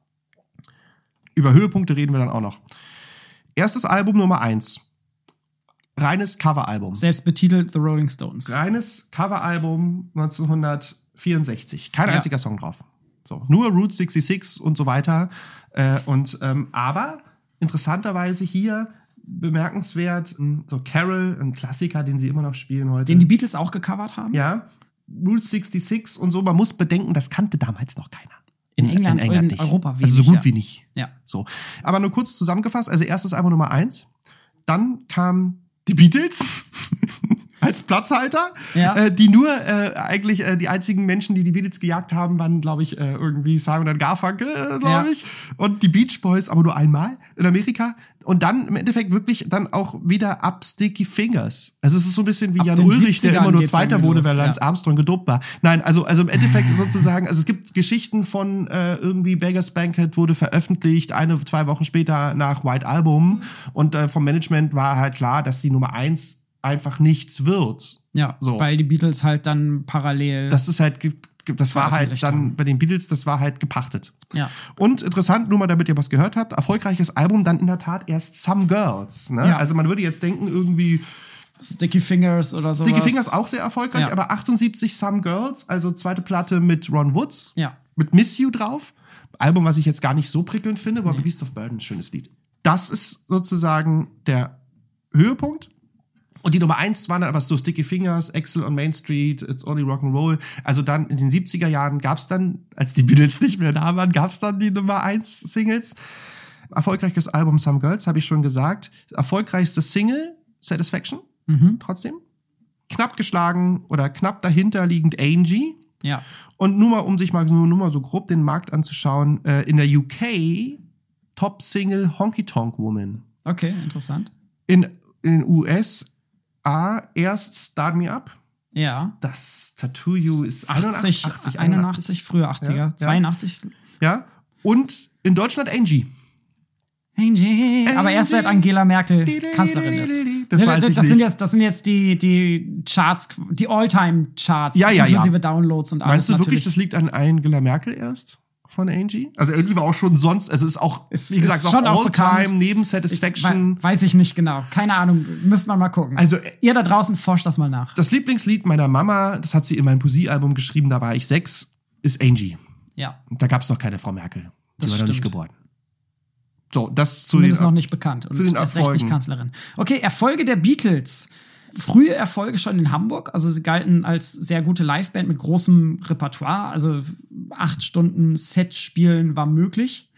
Über Höhepunkte reden wir dann auch noch. Erstes Album Nummer eins. Reines Coveralbum. Selbst betitelt The Rolling Stones. Reines Coveralbum 1964. Kein ja. einziger Song drauf. So, nur Route 66 und so weiter. Äh, und ähm, aber interessanterweise hier bemerkenswert. So Carol, ein Klassiker, den sie immer noch spielen heute. Den die Beatles auch gecovert haben? Ja. Route 66 und so. Man muss bedenken, das kannte damals noch keiner. In, in England, in, England in Europa wenig, Also so gut ja. wie nicht. Ja. So. Aber nur kurz zusammengefasst. Also erstes Album Nummer eins. Dann kam die Beatles. Platzhalter, ja. äh, die nur äh, eigentlich äh, die einzigen Menschen, die die Beatles gejagt haben, waren, glaube ich, äh, irgendwie Simon und Garfunkel, äh, glaube ja. ich, und die Beach Boys, aber nur einmal in Amerika. Und dann im Endeffekt wirklich dann auch wieder ab Sticky Fingers. Also es ist so ein bisschen wie ab Jan Ulrich, der immer nur Zweiter wurde, weil Lance ja. Armstrong gedopt war. Nein, also also im Endeffekt sozusagen, also es gibt Geschichten von äh, irgendwie Beggars Banquet wurde veröffentlicht, eine, zwei Wochen später nach White Album und äh, vom Management war halt klar, dass die Nummer eins einfach nichts wird. Ja, so. weil die Beatles halt dann parallel. Das ist halt, das war halt dann bei den Beatles, das war halt gepachtet. Ja. Und interessant, nur mal damit ihr was gehört habt, erfolgreiches Album dann in der Tat erst Some Girls. Ne? Ja. Also man würde jetzt denken, irgendwie. Sticky Fingers oder so. Sticky Fingers auch sehr erfolgreich, ja. aber 78 Some Girls, also zweite Platte mit Ron Woods. Ja. Mit Miss You drauf. Album, was ich jetzt gar nicht so prickelnd finde, aber nee. Beast of Burden, schönes Lied. Das ist sozusagen der Höhepunkt. Und die Nummer eins waren dann aber so Sticky Fingers, Excel on Main Street, It's Only Rock and Roll. Also dann in den 70er Jahren gab's dann, als die Beatles nicht mehr da waren, gab's dann die Nummer eins Singles. Erfolgreiches Album Some Girls, habe ich schon gesagt. Erfolgreichste Single, Satisfaction, mhm. trotzdem. Knapp geschlagen oder knapp dahinter liegend Angie. Ja. Und nur mal, um sich mal nur, nur mal so grob den Markt anzuschauen, äh, in der UK Top Single Honky Tonk Woman. Okay, interessant. In, in den US A, erst Start Me Up. Ja. Das Tattoo You ist 80, 81, 81, 81 früher 80er, ja, 82. Ja. Und in Deutschland Angie. Angie. Aber erst seit Angela Merkel Kanzlerin ist. Das weiß ich das nicht. Sind jetzt, das sind jetzt die, die Charts, die All-Time-Charts, Ja, ja, ja. inklusive Downloads und alles. Meinst du wirklich, das liegt an Angela Merkel erst? Von Angie? Also Angie war auch schon sonst, also ist auch, Ist- wie gesagt, ist schon auch All-Time, neben Ich Satisfaction. wei- Weiß ich nicht genau. Keine Ahnung. Müsste man mal gucken. Also, ihr da draußen forscht das mal nach. Das Lieblingslied meiner Mama, das hat sie in mein Poesiealbum geschrieben, da war ich sechs, ist Angie. Ja. Da gab es noch keine Frau Merkel. Die Das war noch nicht stimmt. geboren. So, das zu den, Zumindest noch nicht bekannt. Und zu den recht Erfolgen. nicht Kanzlerin. Okay, Erfolge der Beatles. Frühe Erfolge schon in Hamburg. Also sie galten als sehr gute Liveband mit großem Repertoire. Also acht Stunden Set spielen war möglich.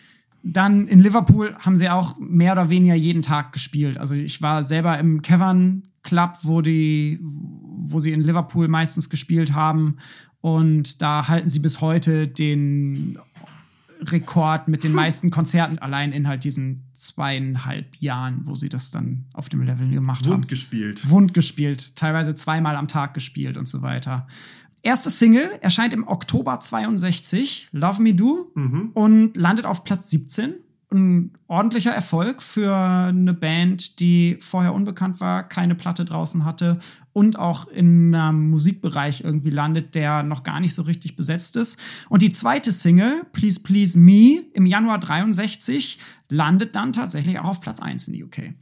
Dann in Liverpool haben sie auch mehr oder weniger jeden Tag gespielt. Also ich war selber im Cavern Club, wo die, wo sie in Liverpool meistens gespielt haben. Und da halten sie bis heute den Rekord mit den meisten Konzerten allein in halt diesen zweieinhalb Jahren, wo sie das dann auf dem Level gemacht haben. Wund gespielt. Wund gespielt, teilweise zweimal am Tag gespielt und so weiter. Erste Single erscheint im Oktober 62, Love Me Do, und landet auf Platz 17. Ein ordentlicher Erfolg für eine Band, die vorher unbekannt war, keine Platte draußen hatte und auch in einem Musikbereich irgendwie landet, der noch gar nicht so richtig besetzt ist. Und die zweite Single, Please Please Me, im Januar 63, landet dann tatsächlich auch auf Platz 1 in die UK.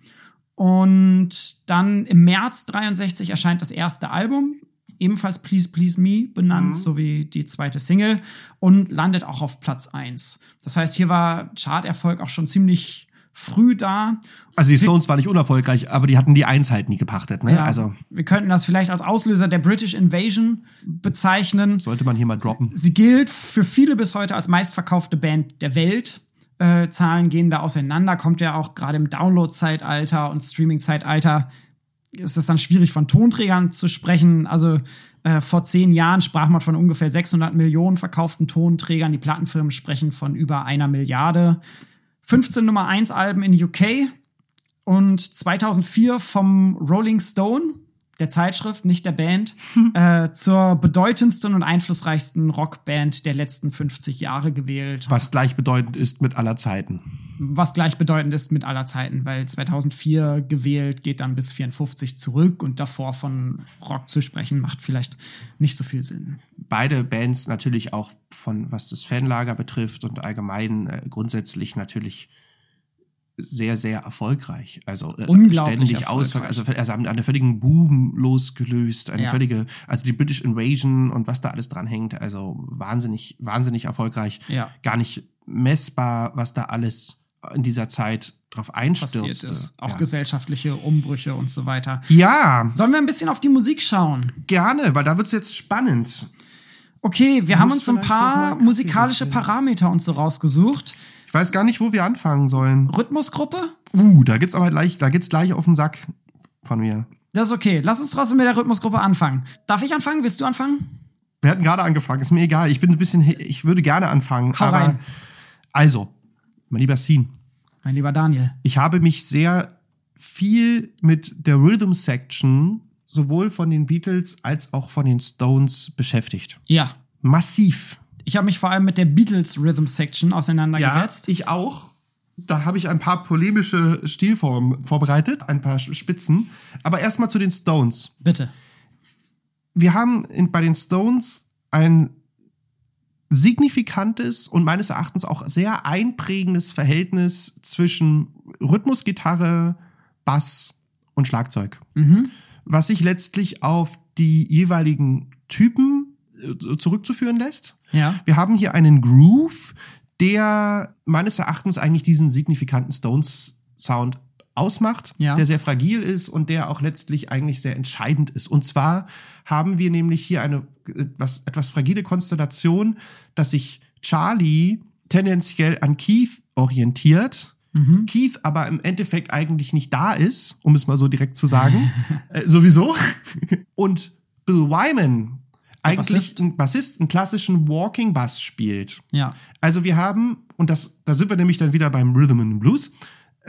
Und dann im März 63 erscheint das erste Album, ebenfalls Please Please Me benannt, sowie die zweite Single und landet auch auf Platz 1. Das heißt, hier war Charterfolg auch schon ziemlich früh da. Also die Stones waren nicht unerfolgreich, aber die hatten die Eins halt nie gepachtet. Ne? Ja, Also wir könnten das vielleicht als Auslöser der British Invasion bezeichnen. sollte man hier mal droppen. Sie gilt für viele bis heute als meistverkaufte Band der Welt. Äh, Zahlen gehen da auseinander, kommt ja auch gerade im Download-Zeitalter und Streaming-Zeitalter ist es dann schwierig von Tonträgern zu sprechen. Also äh, vor zehn Jahren sprach man von ungefähr 600 Millionen verkauften Tonträgern. Die Plattenfirmen sprechen von über einer Milliarde. 15 Nummer 1 Alben in UK und 2004 vom Rolling Stone, der Zeitschrift, nicht der Band, äh, zur bedeutendsten und einflussreichsten Rockband der letzten 50 Jahre gewählt. Was gleichbedeutend ist mit aller Zeiten. Was gleichbedeutend ist mit aller Zeiten, weil 2004 gewählt geht dann bis 54 zurück und davor von Rock zu sprechen macht vielleicht nicht so viel Sinn. Beide Bands natürlich auch von, was das Fanlager betrifft und allgemein äh, grundsätzlich natürlich sehr, sehr erfolgreich. Also äh, Unglaublich ständig aus, also, also haben einen völligen Boom losgelöst, eine Ja. völlige, also die British Invasion und was da alles dran hängt, also wahnsinnig, wahnsinnig erfolgreich. Ja. Gar nicht messbar, was da alles in dieser Zeit drauf einstürzte. Auch ja. gesellschaftliche Umbrüche und so weiter. ja, Sollen wir ein bisschen auf die Musik schauen? gerne, weil da wird's jetzt spannend. Okay, wir haben uns ein paar musikalische. Parameter und so rausgesucht. Ich weiß gar nicht, wo wir anfangen sollen. Rhythmusgruppe? Uh, da geht's aber gleich, da geht's gleich auf den Sack von mir. Das ist okay. Lass uns trotzdem mit der Rhythmusgruppe anfangen. Darf ich anfangen? Willst du anfangen? Wir hatten gerade angefangen, ist mir egal. Ich bin ein bisschen, ich würde gerne anfangen. Hau aber rein. also, mein lieber Scene, Mein lieber Daniel. ich habe mich sehr viel mit der Rhythm Section sowohl von den Beatles als auch von den Stones beschäftigt. Ja. Massiv. Ich habe mich vor allem mit der Beatles Rhythm Section auseinandergesetzt. ich auch. Da habe ich ein paar polemische Stilformen vorbereitet, ein paar Spitzen. Aber erstmal zu den Stones. Bitte. wir haben in, bei den Stones ein signifikantes und meines Erachtens auch sehr einprägendes Verhältnis zwischen Rhythmusgitarre, Bass und Schlagzeug. Mhm. Was sich letztlich auf die jeweiligen Typen äh, zurückzuführen lässt. Ja. Wir haben hier einen Groove, der meines Erachtens eigentlich diesen signifikanten Stones-Sound ausmacht, Ja. der sehr fragil ist und der auch letztlich eigentlich sehr entscheidend ist. Und zwar haben wir nämlich hier eine etwas, etwas fragile Konstellation, dass sich Charlie tendenziell an Keith orientiert, Mhm. Keith aber im Endeffekt eigentlich nicht da ist, um es mal so direkt zu sagen, äh, sowieso. Und Bill Wyman eigentlich Bassist. einen Bassist, einen klassischen Walking Bass spielt. Ja. Also wir haben, und das, da sind wir nämlich dann wieder beim Rhythm and Blues,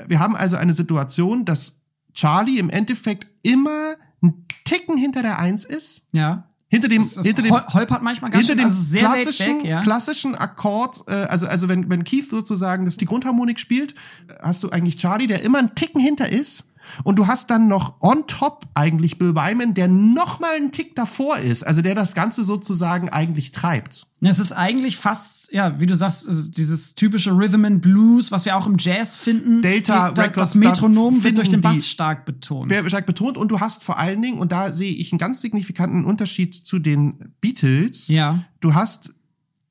wir haben also eine Situation, dass Charlie im Endeffekt immer einen Ticken hinter der Eins ist, Ja. hinter dem, Das, das hinter dem, hol- holpert manchmal ganz hinter schön, dem also sehr laid klassischen, back, ja. klassischen Akkord, äh, also, also wenn, wenn Keith sozusagen das die Grundharmonik spielt, äh, hast du eigentlich Charlie, der immer einen Ticken hinter ist. Und du hast dann noch on top eigentlich Bill Wyman, der noch mal einen Tick davor ist, also der das Ganze sozusagen eigentlich treibt. Es ist eigentlich fast, ja, wie du sagst, dieses typische Rhythm and Blues, was wir auch im Jazz finden. Delta Die- Records, Das Metronom wird durch den Bass stark betont. Wer stark betont und du hast vor allen Dingen, und da sehe ich einen ganz signifikanten Unterschied zu den Beatles, Ja. du hast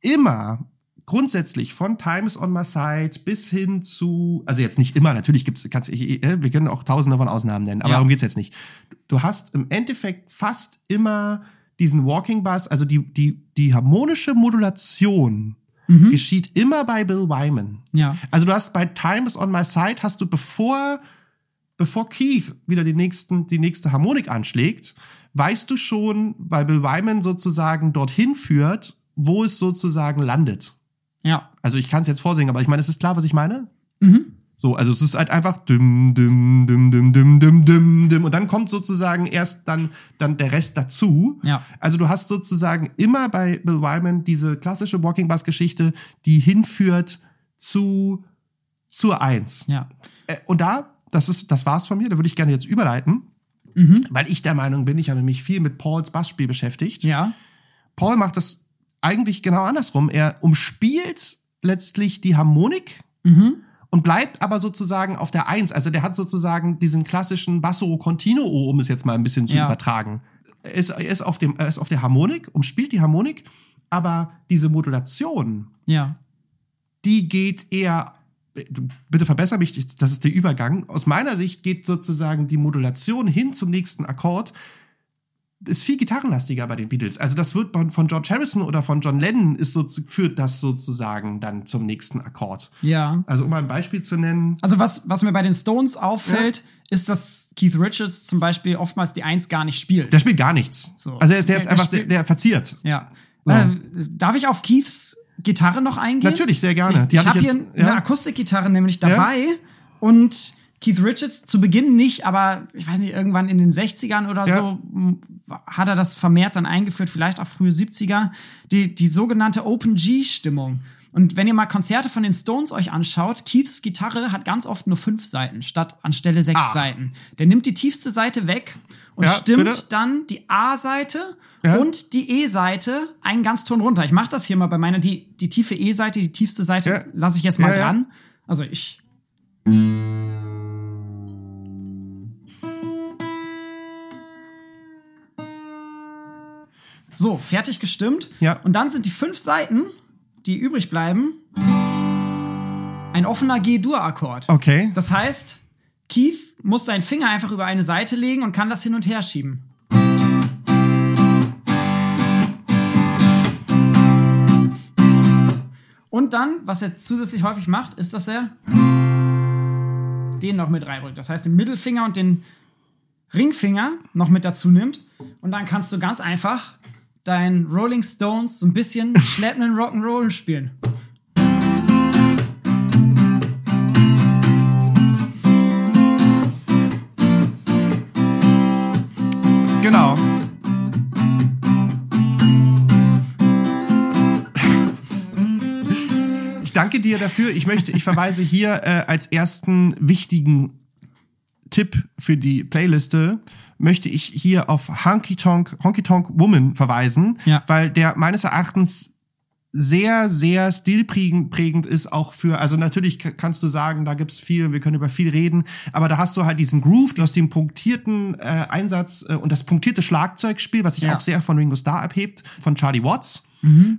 immer grundsätzlich von Times on My Side bis hin zu, also jetzt nicht immer, natürlich gibt's, kannst, ich, wir können auch tausende von Ausnahmen nennen, aber Ja. darum geht's jetzt nicht. Du hast im Endeffekt fast immer diesen Walking Bass, also die, die, die harmonische Modulation geschieht immer bei Bill Wyman. Ja. Also du hast bei Times on My Side hast du bevor bevor Keith wieder die nächsten die nächste Harmonik anschlägt, weißt du schon, weil Bill Wyman sozusagen dorthin führt, wo es sozusagen landet. Ja. Also ich kann es jetzt vorsingen, aber ich meine, es ist klar, was ich meine. Mhm. So, also es ist halt einfach dim, dim, dim, dim, dim, dim, dim, dim. Und dann kommt sozusagen erst dann, dann der Rest dazu. Ja. Also du hast sozusagen immer bei Bill Wyman diese klassische Walking Bass Geschichte, die hinführt zu, zur Eins. Ja. Äh, Und da, das ist, das war's von mir, da würde ich gerne jetzt überleiten. Mhm. Weil ich der Meinung bin, ich habe mich viel mit Pauls Bassspiel beschäftigt. Ja. Paul macht das eigentlich genau andersrum. Er umspielt letztlich die Harmonik Mhm. und bleibt aber sozusagen auf der Eins. Also der hat sozusagen diesen klassischen Basso Continuo, um es jetzt mal ein bisschen zu Ja. übertragen. Er ist, er, ist auf dem, er ist auf der Harmonik, umspielt die Harmonik, aber diese Modulation, Ja. die geht eher, bitte verbessere mich, das ist der Übergang. Aus meiner Sicht geht sozusagen die Modulation hin zum nächsten Akkord, ist viel gitarrenlastiger bei den Beatles. Also das wird von George Harrison oder von John Lennon ist so, führt das sozusagen dann zum nächsten Akkord. Ja. Also um mal ein Beispiel zu nennen. Also was, was mir bei den Stones auffällt, ist, dass Keith Richards zum Beispiel oftmals die Eins gar nicht spielt. Der spielt gar nichts. So. Also der, ist- der Der- ist einfach, der, der verziert. ja. Ja. Äh, darf ich auf Keiths Gitarre noch eingehen? Natürlich, sehr gerne. Ich, Die ich hab habe ich hier jetzt- eine ja. Akustikgitarre nämlich dabei und Keith Richards zu Beginn nicht, aber ich weiß nicht, irgendwann in den 60ern oder Ja. so hat er das vermehrt dann eingeführt, vielleicht auch frühe 70er, die, die sogenannte Open G-Stimmung. Und wenn ihr mal Konzerte von den Stones euch anschaut, Keiths Gitarre hat ganz oft nur fünf Seiten statt anstelle sechs Ach. Seiten. Der nimmt die tiefste Seite weg und Ja, stimmt bitte? dann die A-Seite Ja. und die E-Seite einen Ganzton runter. Ich mache das hier mal bei meiner, die, die tiefe E-Seite, die tiefste Seite lasse ich jetzt mal dran. Also ich. So, fertig gestimmt. Ja. Und dann sind die fünf Seiten, die übrig bleiben, ein offener G-Dur-Akkord. Okay. Das heißt, Keith muss seinen Finger einfach über eine Seite legen und kann das hin und her schieben. Und dann, was er zusätzlich häufig macht, ist, dass er den noch mit reinrückt. Das heißt, den Mittelfinger und den Ringfinger noch mit dazu nimmt. Und dann kannst du ganz einfach dein Rolling Stones so ein bisschen schleppenden Rock'n'Roll spielen. Genau. Ich danke dir dafür. Ich möchte, ich verweise hier äh, als ersten wichtigen Tipp für die Playliste möchte ich hier auf Honky Tonk, Honky Tonk Woman verweisen, Ja. weil der meines Erachtens sehr, sehr stilprägend prägend ist auch für, also natürlich kannst du sagen, da gibt's viel, wir können über viel reden, aber da hast du halt diesen Groove, du hast den punktierten äh, Einsatz äh, und das punktierte Schlagzeugspiel, was sich Ja. auch sehr von Ringo Starr abhebt, von Charlie Watts,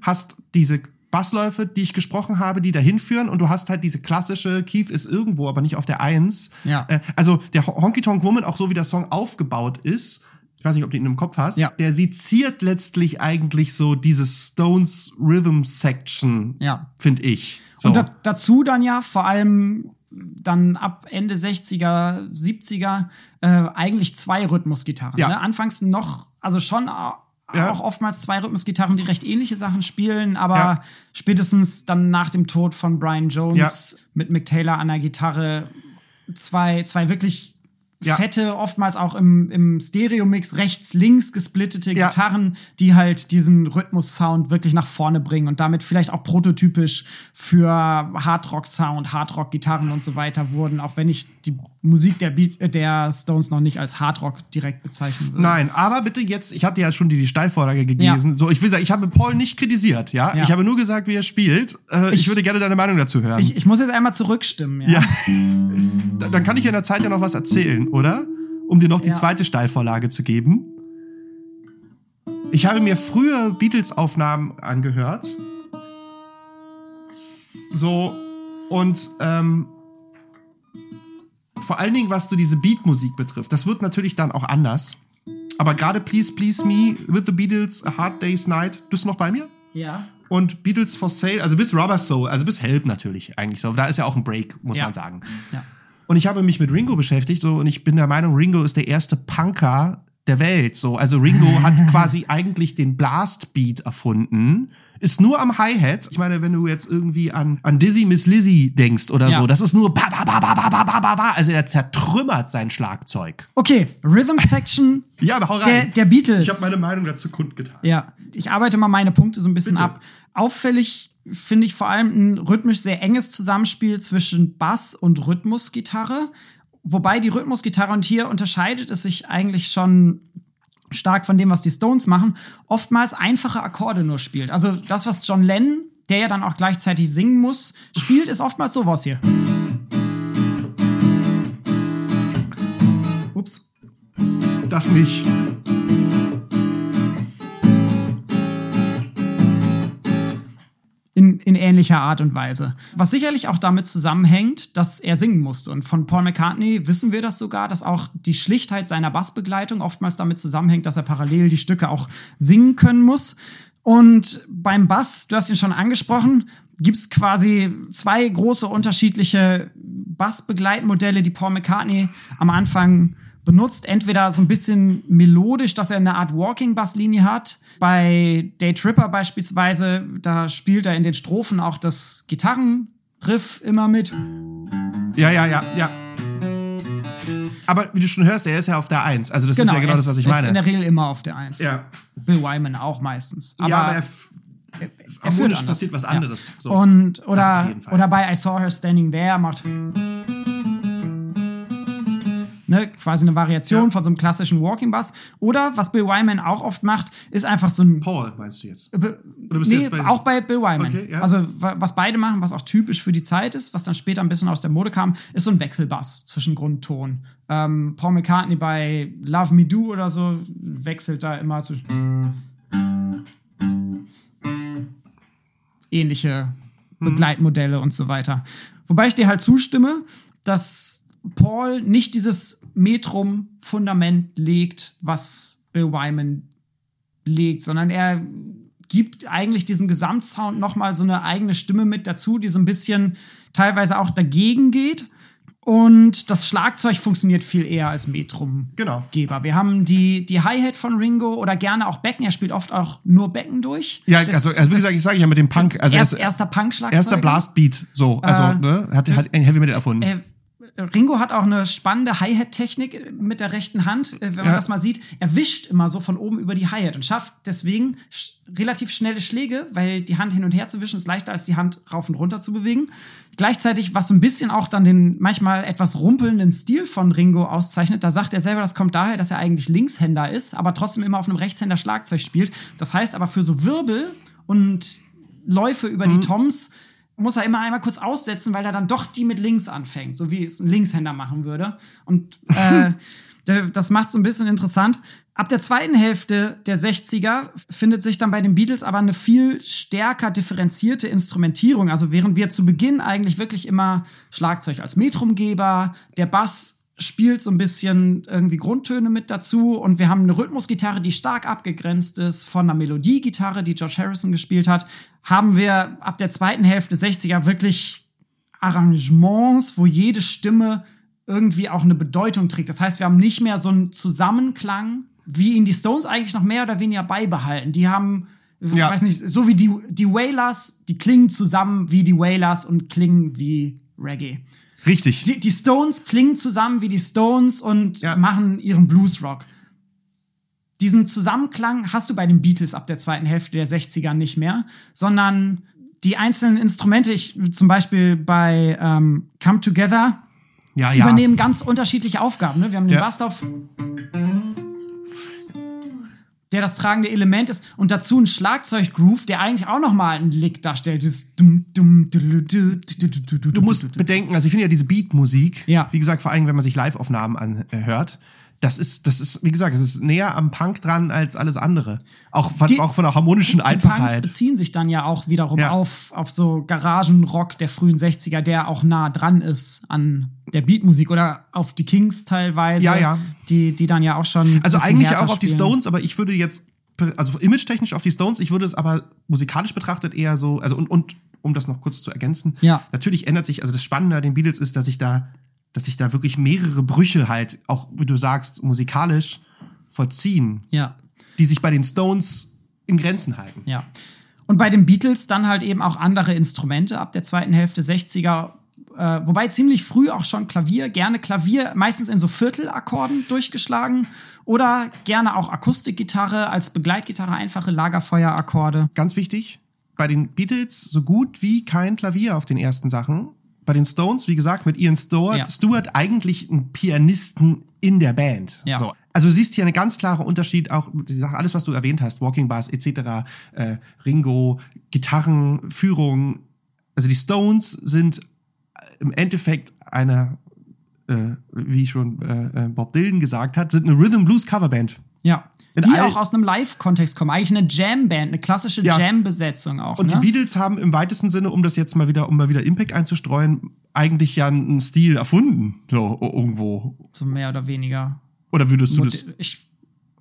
hast diese Bassläufe, die ich gesprochen habe, die dahin führen und du hast halt diese klassische Keith ist irgendwo, aber nicht auf der Eins. Ja. Äh, also der Ho- Honky Tonk Woman, auch so wie der Song aufgebaut ist, ich weiß nicht, ob du ihn im Kopf hast, Ja. der seziert letztlich eigentlich so diese Stones Rhythm Section, Ja. finde ich. So. Und da, dazu dann ja vor allem dann ab Ende 60er, 70er äh, eigentlich zwei Rhythmusgitarren. Ja. Ne? Anfangs noch, also schon Ja. auch oftmals zwei Rhythmusgitarren, die recht ähnliche Sachen spielen, aber Ja. spätestens dann nach dem Tod von Brian Jones Ja. mit Mick Taylor an der Gitarre zwei, zwei wirklich fette, oftmals auch im, im Stereo-Mix rechts-links gesplittete ja. Gitarren, die halt diesen Rhythmus-Sound wirklich nach vorne bringen und damit vielleicht auch prototypisch für Hardrock-Sound, Hardrock-Gitarren und so weiter wurden, auch wenn ich die Musik der, Beat, äh, der Stones noch nicht als Hardrock direkt bezeichnen würde. Nein, aber bitte jetzt, ich hatte ja schon die, die Steilvorlage gelesen. Ja. So, ich will sagen, ich habe Paul nicht kritisiert, ja. ja. Ich habe nur gesagt, wie er spielt. Äh, ich, ich, würde gerne deine Meinung dazu hören. Ich, ich muss jetzt einmal zurückstimmen, ja. ja. Dann kann ich in der Zeit ja noch was erzählen, oder? Um dir noch die zweite Steilvorlage zu geben. Ich habe mir früher Beatles-Aufnahmen angehört. So, und ähm, vor allen Dingen, was du diese Beatmusik betrifft, das wird natürlich dann auch anders. Aber gerade Please Please Me with the Beatles, A Hard Day's Night, bist du noch bei mir? Ja. Und Beatles for Sale, also bis Rubber Soul, also bis Help natürlich eigentlich so. Da ist ja auch ein Break, muss ja. man sagen. Ja. Und ich habe mich mit Ringo beschäftigt so und ich bin der Meinung, Ringo ist der erste Punker der Welt. So, also Ringo hat quasi eigentlich den Blast Beat erfunden ist nur am Hi-Hat. Ich meine, wenn du jetzt irgendwie an, an Dizzy Miss Lizzy denkst oder ja. so, das ist nur ba, ba, ba, ba, ba, ba, ba, ba. Also er zertrümmert sein Schlagzeug. Okay, Rhythm Section ja, aber hau rein. Der, der Beatles. Ich habe meine Meinung dazu kundgetan. Ja, ich arbeite mal meine Punkte so ein bisschen Bitte. ab. Auffällig finde ich vor allem ein rhythmisch sehr enges Zusammenspiel zwischen Bass und Rhythmusgitarre. Wobei die Rhythmusgitarre, und hier unterscheidet es sich eigentlich schon stark von dem, was die Stones machen, oftmals einfache Akkorde nur spielt. Also das, was John Lennon, der ja dann auch gleichzeitig singen muss, spielt, ist oftmals sowas hier. Ups. Das nicht. In, in ähnlicher Art und Weise. Was sicherlich auch damit zusammenhängt, dass er singen musste. Und von Paul McCartney wissen wir das sogar, dass auch die Schlichtheit seiner Bassbegleitung oftmals damit zusammenhängt, dass er parallel die Stücke auch singen können muss. Und beim Bass, du hast ihn schon angesprochen, gibt es quasi zwei große unterschiedliche Bassbegleitmodelle, die Paul McCartney am Anfang benutzt. Entweder so ein bisschen melodisch, dass er eine Art Walking-Bass-Linie hat. Bei Day Tripper beispielsweise, da spielt er in den Strophen auch das Gitarrenriff immer mit. Ja, ja, ja, ja. Aber wie du schon hörst, er ist ja auf der Eins. Also das genau, ist ja genau das, was ich meine. Er ist in der Regel immer auf der Eins. Ja. Bill Wyman auch meistens. Aber ja, aber er, er, er passiert was anderes. Ja. So. Und, oder, oder bei I Saw Her Standing There macht ne, quasi eine Variation ja. von so einem klassischen Walking Bus. Oder was Bill Wyman auch oft macht, ist einfach so ein. Paul meinst du jetzt? Be Oder bist nee, jetzt bei auch bei Bill Wyman. Okay, ja. Also was beide machen, was auch typisch für die Zeit ist, was dann später ein bisschen aus der Mode kam, ist so ein Wechselbass zwischen Grundton. Ähm, Paul McCartney bei Love Me Do oder so wechselt da immer so ähnliche mhm. Begleitmodelle mhm. und so weiter. Wobei ich dir halt zustimme, dass Paul nicht dieses Metrum-Fundament legt, was Bill Wyman legt, sondern er gibt eigentlich diesem Gesamtsound nochmal so eine eigene Stimme mit dazu, die so ein bisschen teilweise auch dagegen geht. Und das Schlagzeug funktioniert viel eher als Metrumgeber. Genau. Wir haben die, die Hi-Hat von Ringo oder gerne auch Becken. Er spielt oft auch nur Becken durch. Ja, das, also, also wie gesagt, ich sage ja mit dem Punk. Also erst, erster Punk-Schlagzeug. Erster Blast-Beat, so. Also, äh, ne, hat, hat Heavy Metal erfunden. Äh, Ringo hat auch eine spannende Hi-Hat-Technik mit der rechten Hand, äh, wenn man ja. das mal sieht. Er wischt immer so von oben über die Hi-Hat und schafft deswegen relativ schnelle Schläge, weil die Hand hin und her zu wischen ist leichter als die Hand rauf und runter zu bewegen. Gleichzeitig, was so ein bisschen auch dann den manchmal etwas rumpelnden Stil von Ringo auszeichnet, da sagt er selber, das kommt daher, dass er eigentlich Linkshänder ist, aber trotzdem immer auf einem Rechtshänder Schlagzeug spielt. Das heißt aber für so Wirbel und Läufe über mhm. die Toms muss er immer einmal kurz aussetzen, weil er dann doch die mit links anfängt, so wie es ein Linkshänder machen würde. Und äh, das macht so ein bisschen interessant. Ab der zweiten Hälfte der 60er findet sich dann bei den Beatles aber eine viel stärker differenzierte Instrumentierung. Also während wir zu Beginn eigentlich wirklich immer Schlagzeug als Metrumgeber, der Bass spielt so ein bisschen irgendwie Grundtöne mit dazu und wir haben eine Rhythmusgitarre, die stark abgegrenzt ist von einer Melodiegitarre, die George Harrison gespielt hat, haben wir ab der zweiten Hälfte 60er wirklich Arrangements, wo jede Stimme irgendwie auch eine Bedeutung trägt. Das heißt, wir haben nicht mehr so einen Zusammenklang, wie ihn die Stones eigentlich noch mehr oder weniger beibehalten. Die haben ja. ich weiß nicht, so wie die, die Wailers, die klingen zusammen wie die Wailers und klingen wie Reggae. Richtig. Die, die Stones klingen zusammen wie die Stones und ja. machen ihren Bluesrock. Diesen Zusammenklang hast du bei den Beatles ab der zweiten Hälfte der 60er nicht mehr, sondern die einzelnen Instrumente, ich, zum Beispiel bei ähm, Come Together, ja, ja. übernehmen ganz unterschiedliche Aufgaben. Ne? Wir haben den ja. Bass der das tragende Element ist und dazu ein Schlagzeuggroove, der eigentlich auch noch mal einen Lick darstellt. du musst bedenken, also ich finde ja diese Beat-Musik, ja. wie gesagt, vor allem wenn man sich Live-Aufnahmen anhört, das ist, das ist, wie gesagt, es ist näher am Punk dran als alles andere. Auch von, die, auch von der harmonischen die, Einfachheit. Die Punks beziehen sich dann ja auch wiederum ja. auf, auf so Garagenrock der frühen 60er, der auch nah dran ist an der Beatmusik oder auf die Kings teilweise. Ja, ja. Die, die dann ja auch schon. Also eigentlich auch auf die Stones, aber ich würde jetzt, also image-technisch auf die Stones, ich würde es aber musikalisch betrachtet eher so, also und, und um das noch kurz zu ergänzen, ja. natürlich ändert sich, also das Spannende an den Beatles ist, dass sich da dass sich da wirklich mehrere Brüche halt, auch wie du sagst, musikalisch vollziehen. Ja. Die sich bei den Stones in Grenzen halten. Ja. Und bei den Beatles dann halt eben auch andere Instrumente ab der zweiten Hälfte 60er. Äh, wobei ziemlich früh auch schon Klavier, gerne Klavier, meistens in so Viertelakkorden durchgeschlagen oder gerne auch Akustikgitarre als Begleitgitarre, einfache Lagerfeuerakkorde. Ganz wichtig, bei den Beatles so gut wie kein Klavier auf den ersten Sachen bei den Stones, wie gesagt, mit Ian Stewart, ja. Stewart eigentlich ein Pianisten in der Band. Ja. So. Also du siehst hier einen ganz klaren Unterschied, auch alles, was du erwähnt hast, Walking Bars etc., äh, Ringo, Gitarren, Führung. Also die Stones sind im Endeffekt einer, äh, wie schon äh, äh Bob Dylan gesagt hat, sind eine Rhythm Blues Coverband. Ja die auch aus einem Live-Kontext kommen. Eigentlich eine Jam-Band, eine klassische ja. Jam-Besetzung auch. Und ne? die Beatles haben im weitesten Sinne, um das jetzt mal wieder, um mal wieder Impact einzustreuen, eigentlich ja einen Stil erfunden. So, irgendwo. So mehr oder weniger. Oder würdest du das? Ich,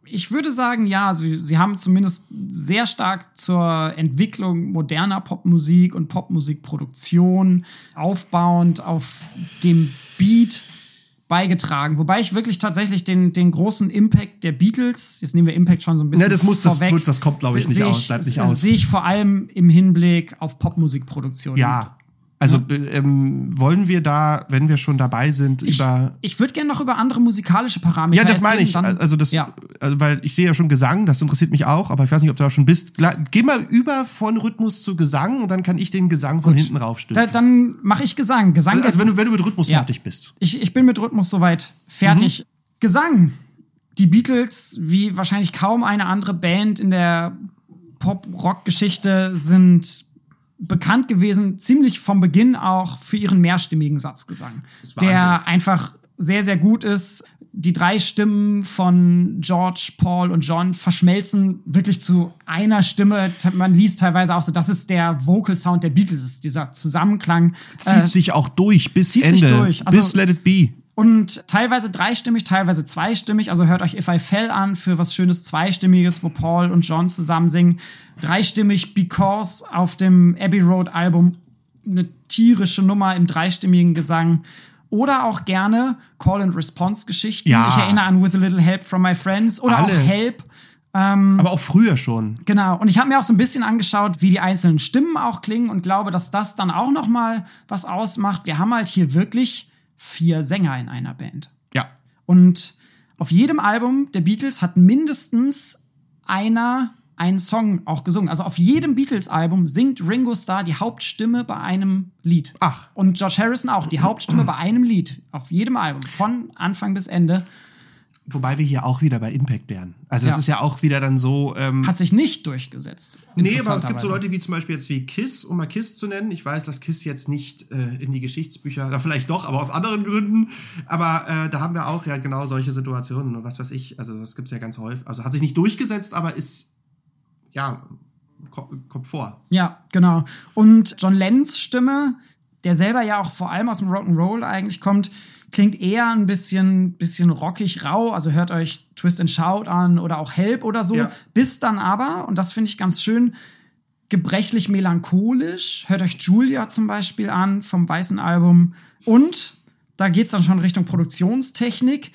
ich würde sagen, ja, also sie haben zumindest sehr stark zur Entwicklung moderner Popmusik und Popmusikproduktion aufbauend auf dem Beat beigetragen. Wobei ich wirklich tatsächlich den, den großen Impact der Beatles, jetzt nehmen wir Impact schon so ein bisschen ja, das muss, vorweg, das, das kommt, glaube ich, nicht aus, bleibt nicht aus. Sehe ich vor allem im Hinblick auf Popmusikproduktion. Ja, also ja. ähm, wollen wir da, wenn wir schon dabei sind, ich, über. Ich würde gerne noch über andere musikalische Parameter. Ja, das meine ich. Also das, ja. also, weil ich sehe ja schon Gesang, das interessiert mich auch, aber ich weiß nicht, ob du da schon bist. Geh mal über von Rhythmus zu Gesang und dann kann ich den Gesang von Gut. hinten raufstülpen. Da, dann mache ich Gesang. Gesang. Also, wenn du, wenn du mit Rhythmus ja. fertig bist. Ich, ich bin mit Rhythmus soweit fertig. Mhm. Gesang. Die Beatles, wie wahrscheinlich kaum eine andere Band in der Pop-Rock-Geschichte, sind bekannt gewesen, ziemlich vom Beginn auch für ihren mehrstimmigen Satzgesang, der einfach sehr, sehr gut ist. Die drei Stimmen von George, Paul und John verschmelzen wirklich zu einer Stimme. Man liest teilweise auch so, das ist der Vocal Sound der Beatles, dieser Zusammenklang. Zieht äh, sich auch durch bis zieht Ende. Sich durch. Also, bis Let It Be. Und teilweise dreistimmig, teilweise zweistimmig. Also hört euch If I Fell an für was Schönes Zweistimmiges, wo Paul und John zusammen singen. Dreistimmig Because auf dem Abbey Road Album. Eine tierische Nummer im dreistimmigen Gesang. Oder auch gerne Call and Response Geschichten. Ja. Ich erinnere an With a Little Help from My Friends. Oder Alles. auch Help. Ähm, Aber auch früher schon. Genau. Und ich habe mir auch so ein bisschen angeschaut, wie die einzelnen Stimmen auch klingen und glaube, dass das dann auch noch mal was ausmacht. Wir haben halt hier wirklich vier Sänger in einer Band. Ja. Und auf jedem Album der Beatles hat mindestens einer einen Song auch gesungen. Also auf jedem Beatles-Album singt Ringo Starr die Hauptstimme bei einem Lied. Ach. Und George Harrison auch die Hauptstimme bei einem Lied. Auf jedem Album. Von Anfang bis Ende. Wobei wir hier auch wieder bei Impact wären. Also das ja. ist ja auch wieder dann so. Ähm, Hat sich nicht durchgesetzt. Nee, aber es gibt so Leute wie zum Beispiel jetzt wie Kiss, um mal Kiss zu nennen. Ich weiß, dass Kiss jetzt nicht äh, in die Geschichtsbücher, oder vielleicht doch, aber aus anderen Gründen. Aber äh, da haben wir auch ja genau solche Situationen und was weiß ich. Also das gibt's ja ganz häufig. Also hat sich nicht durchgesetzt, aber ist ja kommt vor. Ja, genau. Und John Lennons Stimme, der selber ja auch vor allem aus dem Rock'n'Roll eigentlich kommt, klingt eher ein bisschen, bisschen rockig rau. Also hört euch Twist and Shout an oder auch Help oder so. Ja. Bis dann aber, und das finde ich ganz schön, gebrechlich melancholisch. Hört euch Julia zum Beispiel an vom weißen Album. Und da geht es dann schon Richtung Produktionstechnik.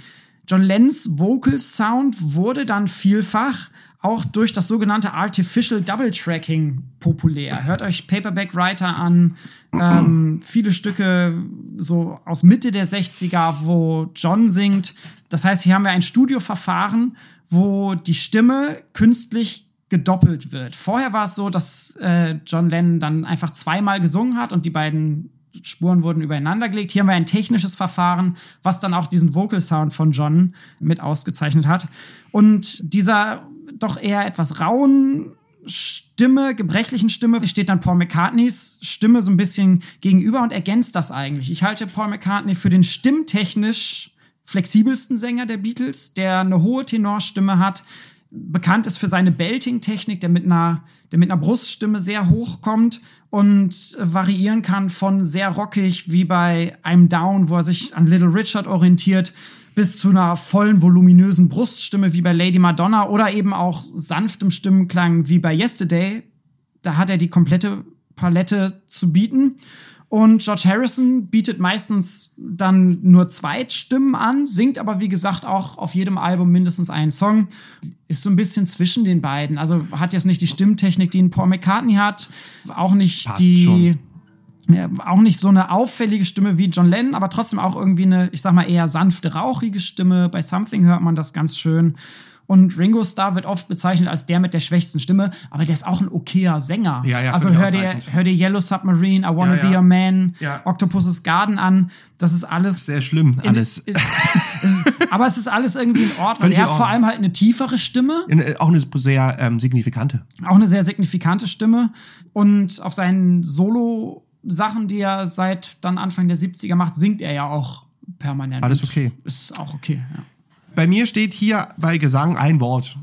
John Lennons Vocal Sound wurde dann vielfach auch durch das sogenannte Artificial Double Tracking populär. Hört euch Paperback Writer an, ähm, viele Stücke so aus Mitte der 60er, wo John singt. Das heißt, hier haben wir ein Studioverfahren, wo die Stimme künstlich gedoppelt wird. Vorher war es so, dass äh, John Lennon dann einfach zweimal gesungen hat und die beiden Spuren wurden übereinander gelegt. Hier haben wir ein technisches Verfahren, was dann auch diesen Vocal Sound von John mit ausgezeichnet hat. Und dieser doch eher etwas rauen Stimme, gebrechlichen Stimme, steht dann Paul McCartneys Stimme so ein bisschen gegenüber und ergänzt das eigentlich. Ich halte Paul McCartney für den stimmtechnisch flexibelsten Sänger der Beatles, der eine hohe Tenorstimme hat, bekannt ist für seine Belting-Technik, der mit einer, der mit einer Bruststimme sehr hoch kommt und variieren kann von sehr rockig wie bei I'm Down, wo er sich an Little Richard orientiert, bis zu einer vollen, voluminösen Bruststimme wie bei Lady Madonna oder eben auch sanftem Stimmenklang wie bei Yesterday. Da hat er die komplette Palette zu bieten. Und George Harrison bietet meistens dann nur Zweitstimmen an, singt aber wie gesagt auch auf jedem Album mindestens einen Song. Ist so ein bisschen zwischen den beiden. Also hat jetzt nicht die Stimmtechnik, die ein Paul McCartney hat, auch nicht Passt die. Schon. Auch nicht so eine auffällige Stimme wie John Lennon, aber trotzdem auch irgendwie eine, ich sag mal, eher sanfte, rauchige Stimme. Bei Something hört man das ganz schön. Und Ringo Starr wird oft bezeichnet als der mit der schwächsten Stimme, aber der ist auch ein okayer Sänger. Ja, ja, also hör dir, hör dir Yellow Submarine, I Wanna ja. Be Your Man. Octopus's Garden an. Das ist alles. Sehr schlimm, alles. In, ist, ist, aber es ist alles irgendwie in Ordnung. er hat vor allem halt eine tiefere Stimme. Äh, auch eine sehr ähm, signifikante. Auch eine sehr signifikante Stimme. Und auf seinen Solo-Sachen, die er seit dann Anfang der 70er macht, singt er ja auch permanent. Alles okay. Ist auch okay, ja. Bei mir steht hier bei Gesang ein Wort.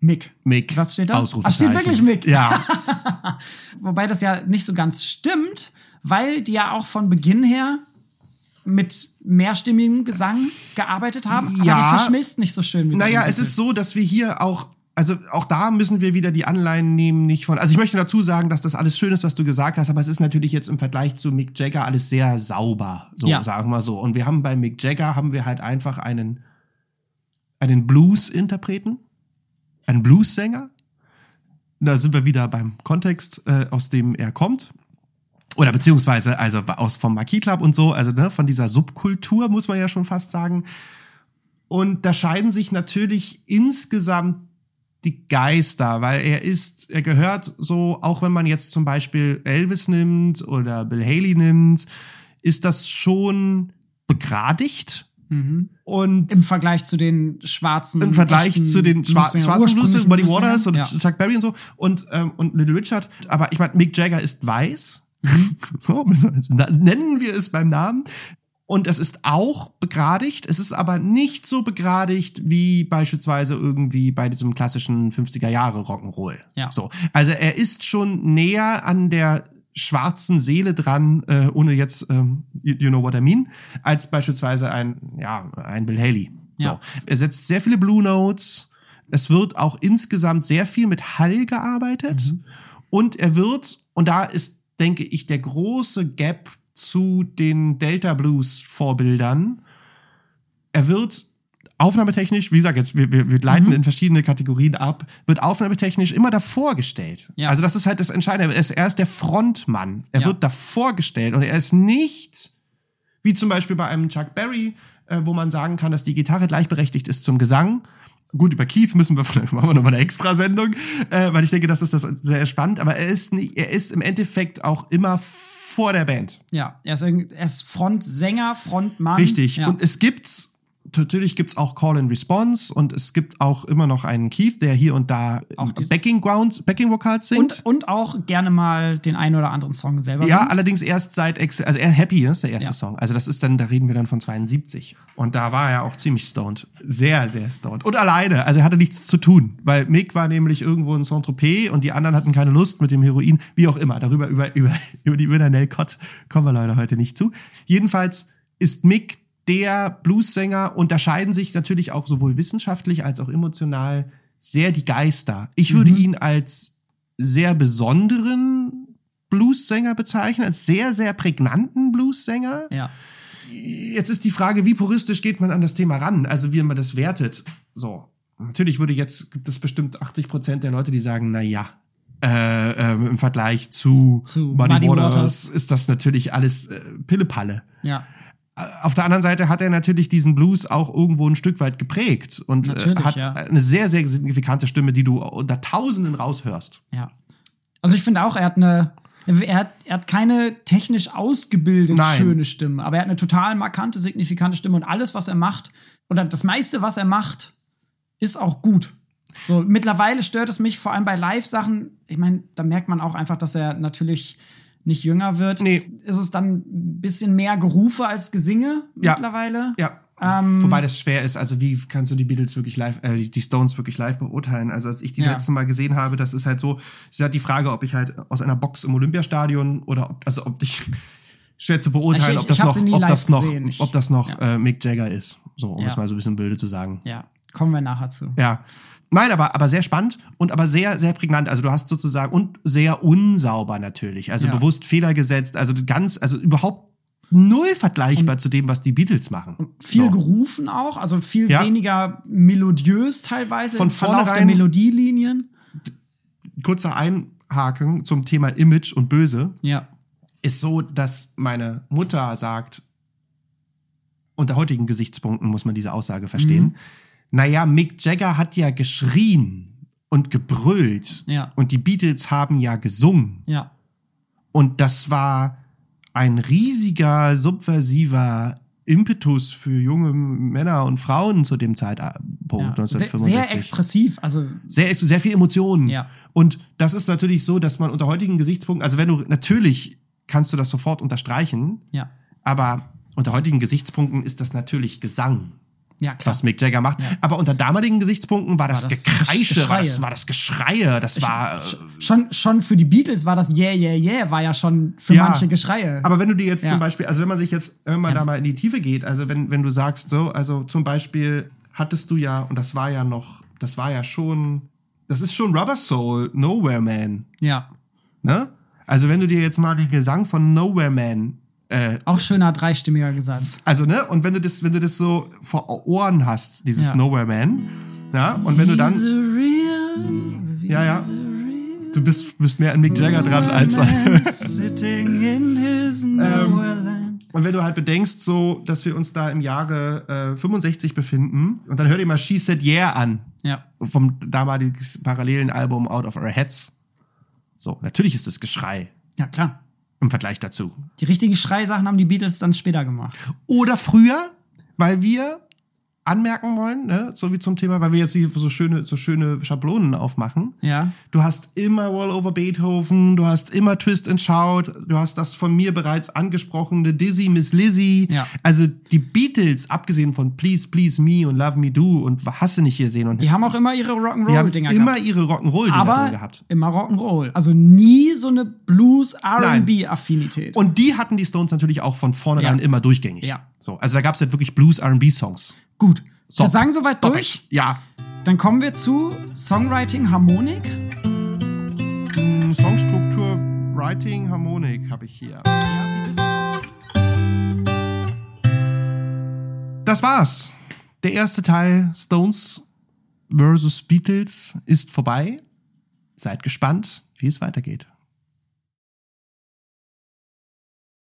Mick. Mick. Was steht da? Ausrufezeichen. Ach, steht wirklich Mick. Ja. Wobei das ja nicht so ganz stimmt, weil die ja auch von Beginn her mit mehrstimmigem Gesang gearbeitet haben, ja. aber die verschmilzt nicht so schön. Wie naja, es ist so, dass wir hier auch also auch da müssen wir wieder die Anleihen nehmen, nicht von. Also ich möchte dazu sagen, dass das alles schön ist, was du gesagt hast, aber es ist natürlich jetzt im Vergleich zu Mick Jagger alles sehr sauber, so ja. sagen wir so. Und wir haben bei Mick Jagger haben wir halt einfach einen einen Blues-Interpreten, einen Blues-Sänger. Da sind wir wieder beim Kontext, äh, aus dem er kommt. Oder beziehungsweise also aus vom Marquis Club und so, also ne, von dieser Subkultur muss man ja schon fast sagen. Und da scheiden sich natürlich insgesamt die Geister, weil er ist, er gehört so, auch wenn man jetzt zum Beispiel Elvis nimmt oder Bill Haley nimmt, ist das schon begradigt Mhm. Und im Vergleich zu den schwarzen im Vergleich zu den Schwa schwarzen Blues, Buddy Waters und ja. Chuck Berry und so und ähm, und Little Richard, aber ich meine Mick Jagger ist weiß. Mhm. so nennen wir es beim Namen. Und es ist auch begradigt. Es ist aber nicht so begradigt wie beispielsweise irgendwie bei diesem klassischen 50er Jahre Rock'n'Roll. Ja. So. Also er ist schon näher an der schwarzen Seele dran, äh, ohne jetzt, ähm, you, you, know what I mean, als beispielsweise ein, ja, ein Bill Haley. Ja. So. Er setzt sehr viele Blue Notes. Es wird auch insgesamt sehr viel mit Hall gearbeitet. Mhm. Und er wird, und da ist, denke ich, der große Gap zu den Delta Blues Vorbildern. Er wird aufnahmetechnisch, wie gesagt, jetzt wir, wir, wir leiten mhm. in verschiedene Kategorien ab, wird aufnahmetechnisch immer davor gestellt. Ja. Also das ist halt das Entscheidende. Er ist, er ist der Frontmann. Er ja. wird davor gestellt und er ist nicht wie zum Beispiel bei einem Chuck Berry, äh, wo man sagen kann, dass die Gitarre gleichberechtigt ist zum Gesang. Gut, über Keith müssen wir vielleicht machen wir nochmal eine Extrasendung, äh, weil ich denke, das ist das sehr spannend. Aber er ist, nicht, er ist im Endeffekt auch immer vor der Band. Ja, er ist, er ist Frontsänger, Frontmann. Richtig. Ja. Und es gibt natürlich gibt's auch Call and Response und es gibt auch immer noch einen Keith, der hier und da Backing Grounds, Backing Vocals singt. Und, und auch gerne mal den einen oder anderen Song selber Ja, singt. allerdings erst seit, Ex also er Happy ist der erste ja. Song. Also das ist dann, da reden wir dann von 72. Und da war er auch ziemlich stoned. Sehr, sehr stoned. Und alleine. Also er hatte nichts zu tun, weil Mick war nämlich irgendwo in Saint-Tropez und die anderen hatten keine Lust mit dem Heroin, wie auch immer. Darüber, über, über, über die Winner Nell Cott kommen wir leider heute nicht zu. Jedenfalls ist Mick der Bluessänger unterscheiden sich natürlich auch sowohl wissenschaftlich als auch emotional sehr die Geister. Ich würde mhm. ihn als sehr besonderen Bluessänger bezeichnen, als sehr, sehr prägnanten Bluessänger. Ja. Jetzt ist die Frage, wie puristisch geht man an das Thema ran? Also wie man das wertet. So. natürlich würde jetzt, gibt es bestimmt 80 Prozent der Leute, die sagen, na ja, äh, äh, im Vergleich zu, Zu Muddy, Waters, Waters. ist das natürlich alles äh, Pillepalle. Ja. Auf der anderen Seite hat er natürlich diesen Blues auch irgendwo ein Stück weit geprägt und äh, hat ja. eine sehr, sehr signifikante Stimme, die du unter Tausenden raushörst. Ja. Also ich finde auch, er hat eine, er hat, er hat keine technisch ausgebildete Nein. schöne Stimme, aber er hat eine total markante, signifikante Stimme und alles, was er macht, oder das meiste, was er macht, ist auch gut. So, mittlerweile stört es mich vor allem bei Live-Sachen. Ich meine, da merkt man auch einfach, dass er natürlich nicht jünger wird. Nee. Ist es dann ein bisschen mehr Gerufe als Gesinge Ja. mittlerweile? Ja. Ähm, Wobei das schwer ist. Also wie kannst du die Beatles wirklich live, äh, die- Stones wirklich live beurteilen? Also als ich die Ja. letzte Mal gesehen habe, das ist halt so, ist halt die Frage, ob ich halt aus einer Box im Olympiastadion oder ob, also ob ich schwer zu beurteilen, Ich- ob das noch, ob das noch, ob das noch Ja. äh, Mick Jagger ist. So, um Ja. es mal so ein bisschen böse zu sagen. Ja, kommen wir nachher zu. Ja. Nein, aber, aber sehr spannend und aber sehr, sehr prägnant. Also du hast sozusagen und sehr unsauber natürlich. Also Ja. bewusst Fehler gesetzt. Also ganz, also überhaupt null vergleichbar zu dem, was die Beatles machen. Viel So. gerufen auch, also viel Ja. weniger melodiös teilweise Von Verlauf der vornherein- Melodielinien. Kurzer Einhaken zum Thema Image und Böse. Ja. ist so, dass meine Mutter sagt, unter heutigen Gesichtspunkten muss man diese Aussage verstehen. Mhm. Naja, Mick Jagger hat ja geschrien und gebrüllt. Ja. Und die Beatles haben ja gesungen. Ja. Und das war ein riesiger, subversiver Impetus für junge Männer und Frauen zu dem Zeitpunkt ja. Sehr, 1965. sehr expressiv, also Sehr, sehr viel Emotionen. Ja. Und das ist natürlich so, dass man unter heutigen Gesichtspunkten, also wenn du, natürlich kannst du das sofort unterstreichen, ja. aber unter heutigen Gesichtspunkten ist das natürlich Gesang, Ja, klar. was Mick Jagger macht. Ja. Aber unter damaligen Gesichtspunkten war das, das Gekreische, war das, Geschreie. war das Geschreie, das war. äh, Schon, schon für die Beatles war das Yeah, yeah, yeah, war ja schon für Ja. manche Geschreie. Aber wenn du dir jetzt Ja. zum Beispiel, also wenn man sich jetzt, wenn man da mal in die Tiefe geht, also wenn, wenn du sagst so, also zum Beispiel hattest du ja, und das war ja noch, das war ja schon, das ist schon Rubber Soul, Nowhere Man, ja. ne? Also wenn du dir jetzt mal den Gesang von Nowhere Man, äh, Auch schöner dreistimmiger Gesatz. also ne, und wenn du das, wenn du das so vor Ohren hast, dieses Ja. Nowhere Man, ja, und wenn du dann, real, Ja, ja. du bist, bist mehr an Mick Jagger dran als man sitting in his Ähm. Und wenn du halt bedenkst, so, dass wir uns da im Jahre äh, 65 befinden, und dann hör dir mal She Said Yeah an, Ja. vom damaligen parallelen Album Out of Our Heads. So, natürlich ist es Geschrei Ja, klar. Im Vergleich dazu. Die richtigen Schreisachen haben die Beatles dann später gemacht. Oder früher, weil wir anmerken wollen, ne, so wie zum Thema, weil wir jetzt hier so schöne, so schöne Schablonen aufmachen. Ja. Du hast immer Roll Over Beethoven, du hast immer Twist and Shout, du hast das von mir bereits angesprochene Dizzy Miss Lizzy. Ja. Also die Beatles, abgesehen von Please Please Me und Love Me Do und hast du nicht hier sehen und Die haben auch immer ihre die haben Rock'n'Roll-Dinger immer gehabt. ihre Rock'n'Roll-Dinger Aber drin gehabt. immer Rock'n'Roll. Also nie so eine Blues-R&B-Affinität. Und die hatten die Stones natürlich auch von vornherein Ja. immer durchgängig. Ja. So, also da gab es halt wirklich Blues-R&B-Songs. Gut. So, Wir sagen soweit stop durch. it. Ja. Dann kommen wir zu Songwriting, Harmonik. Mm, Songstruktur, Writing, Harmonik habe ich hier. Das war's. Der erste Teil Stones versus Beatles ist vorbei. Seid gespannt, wie es weitergeht.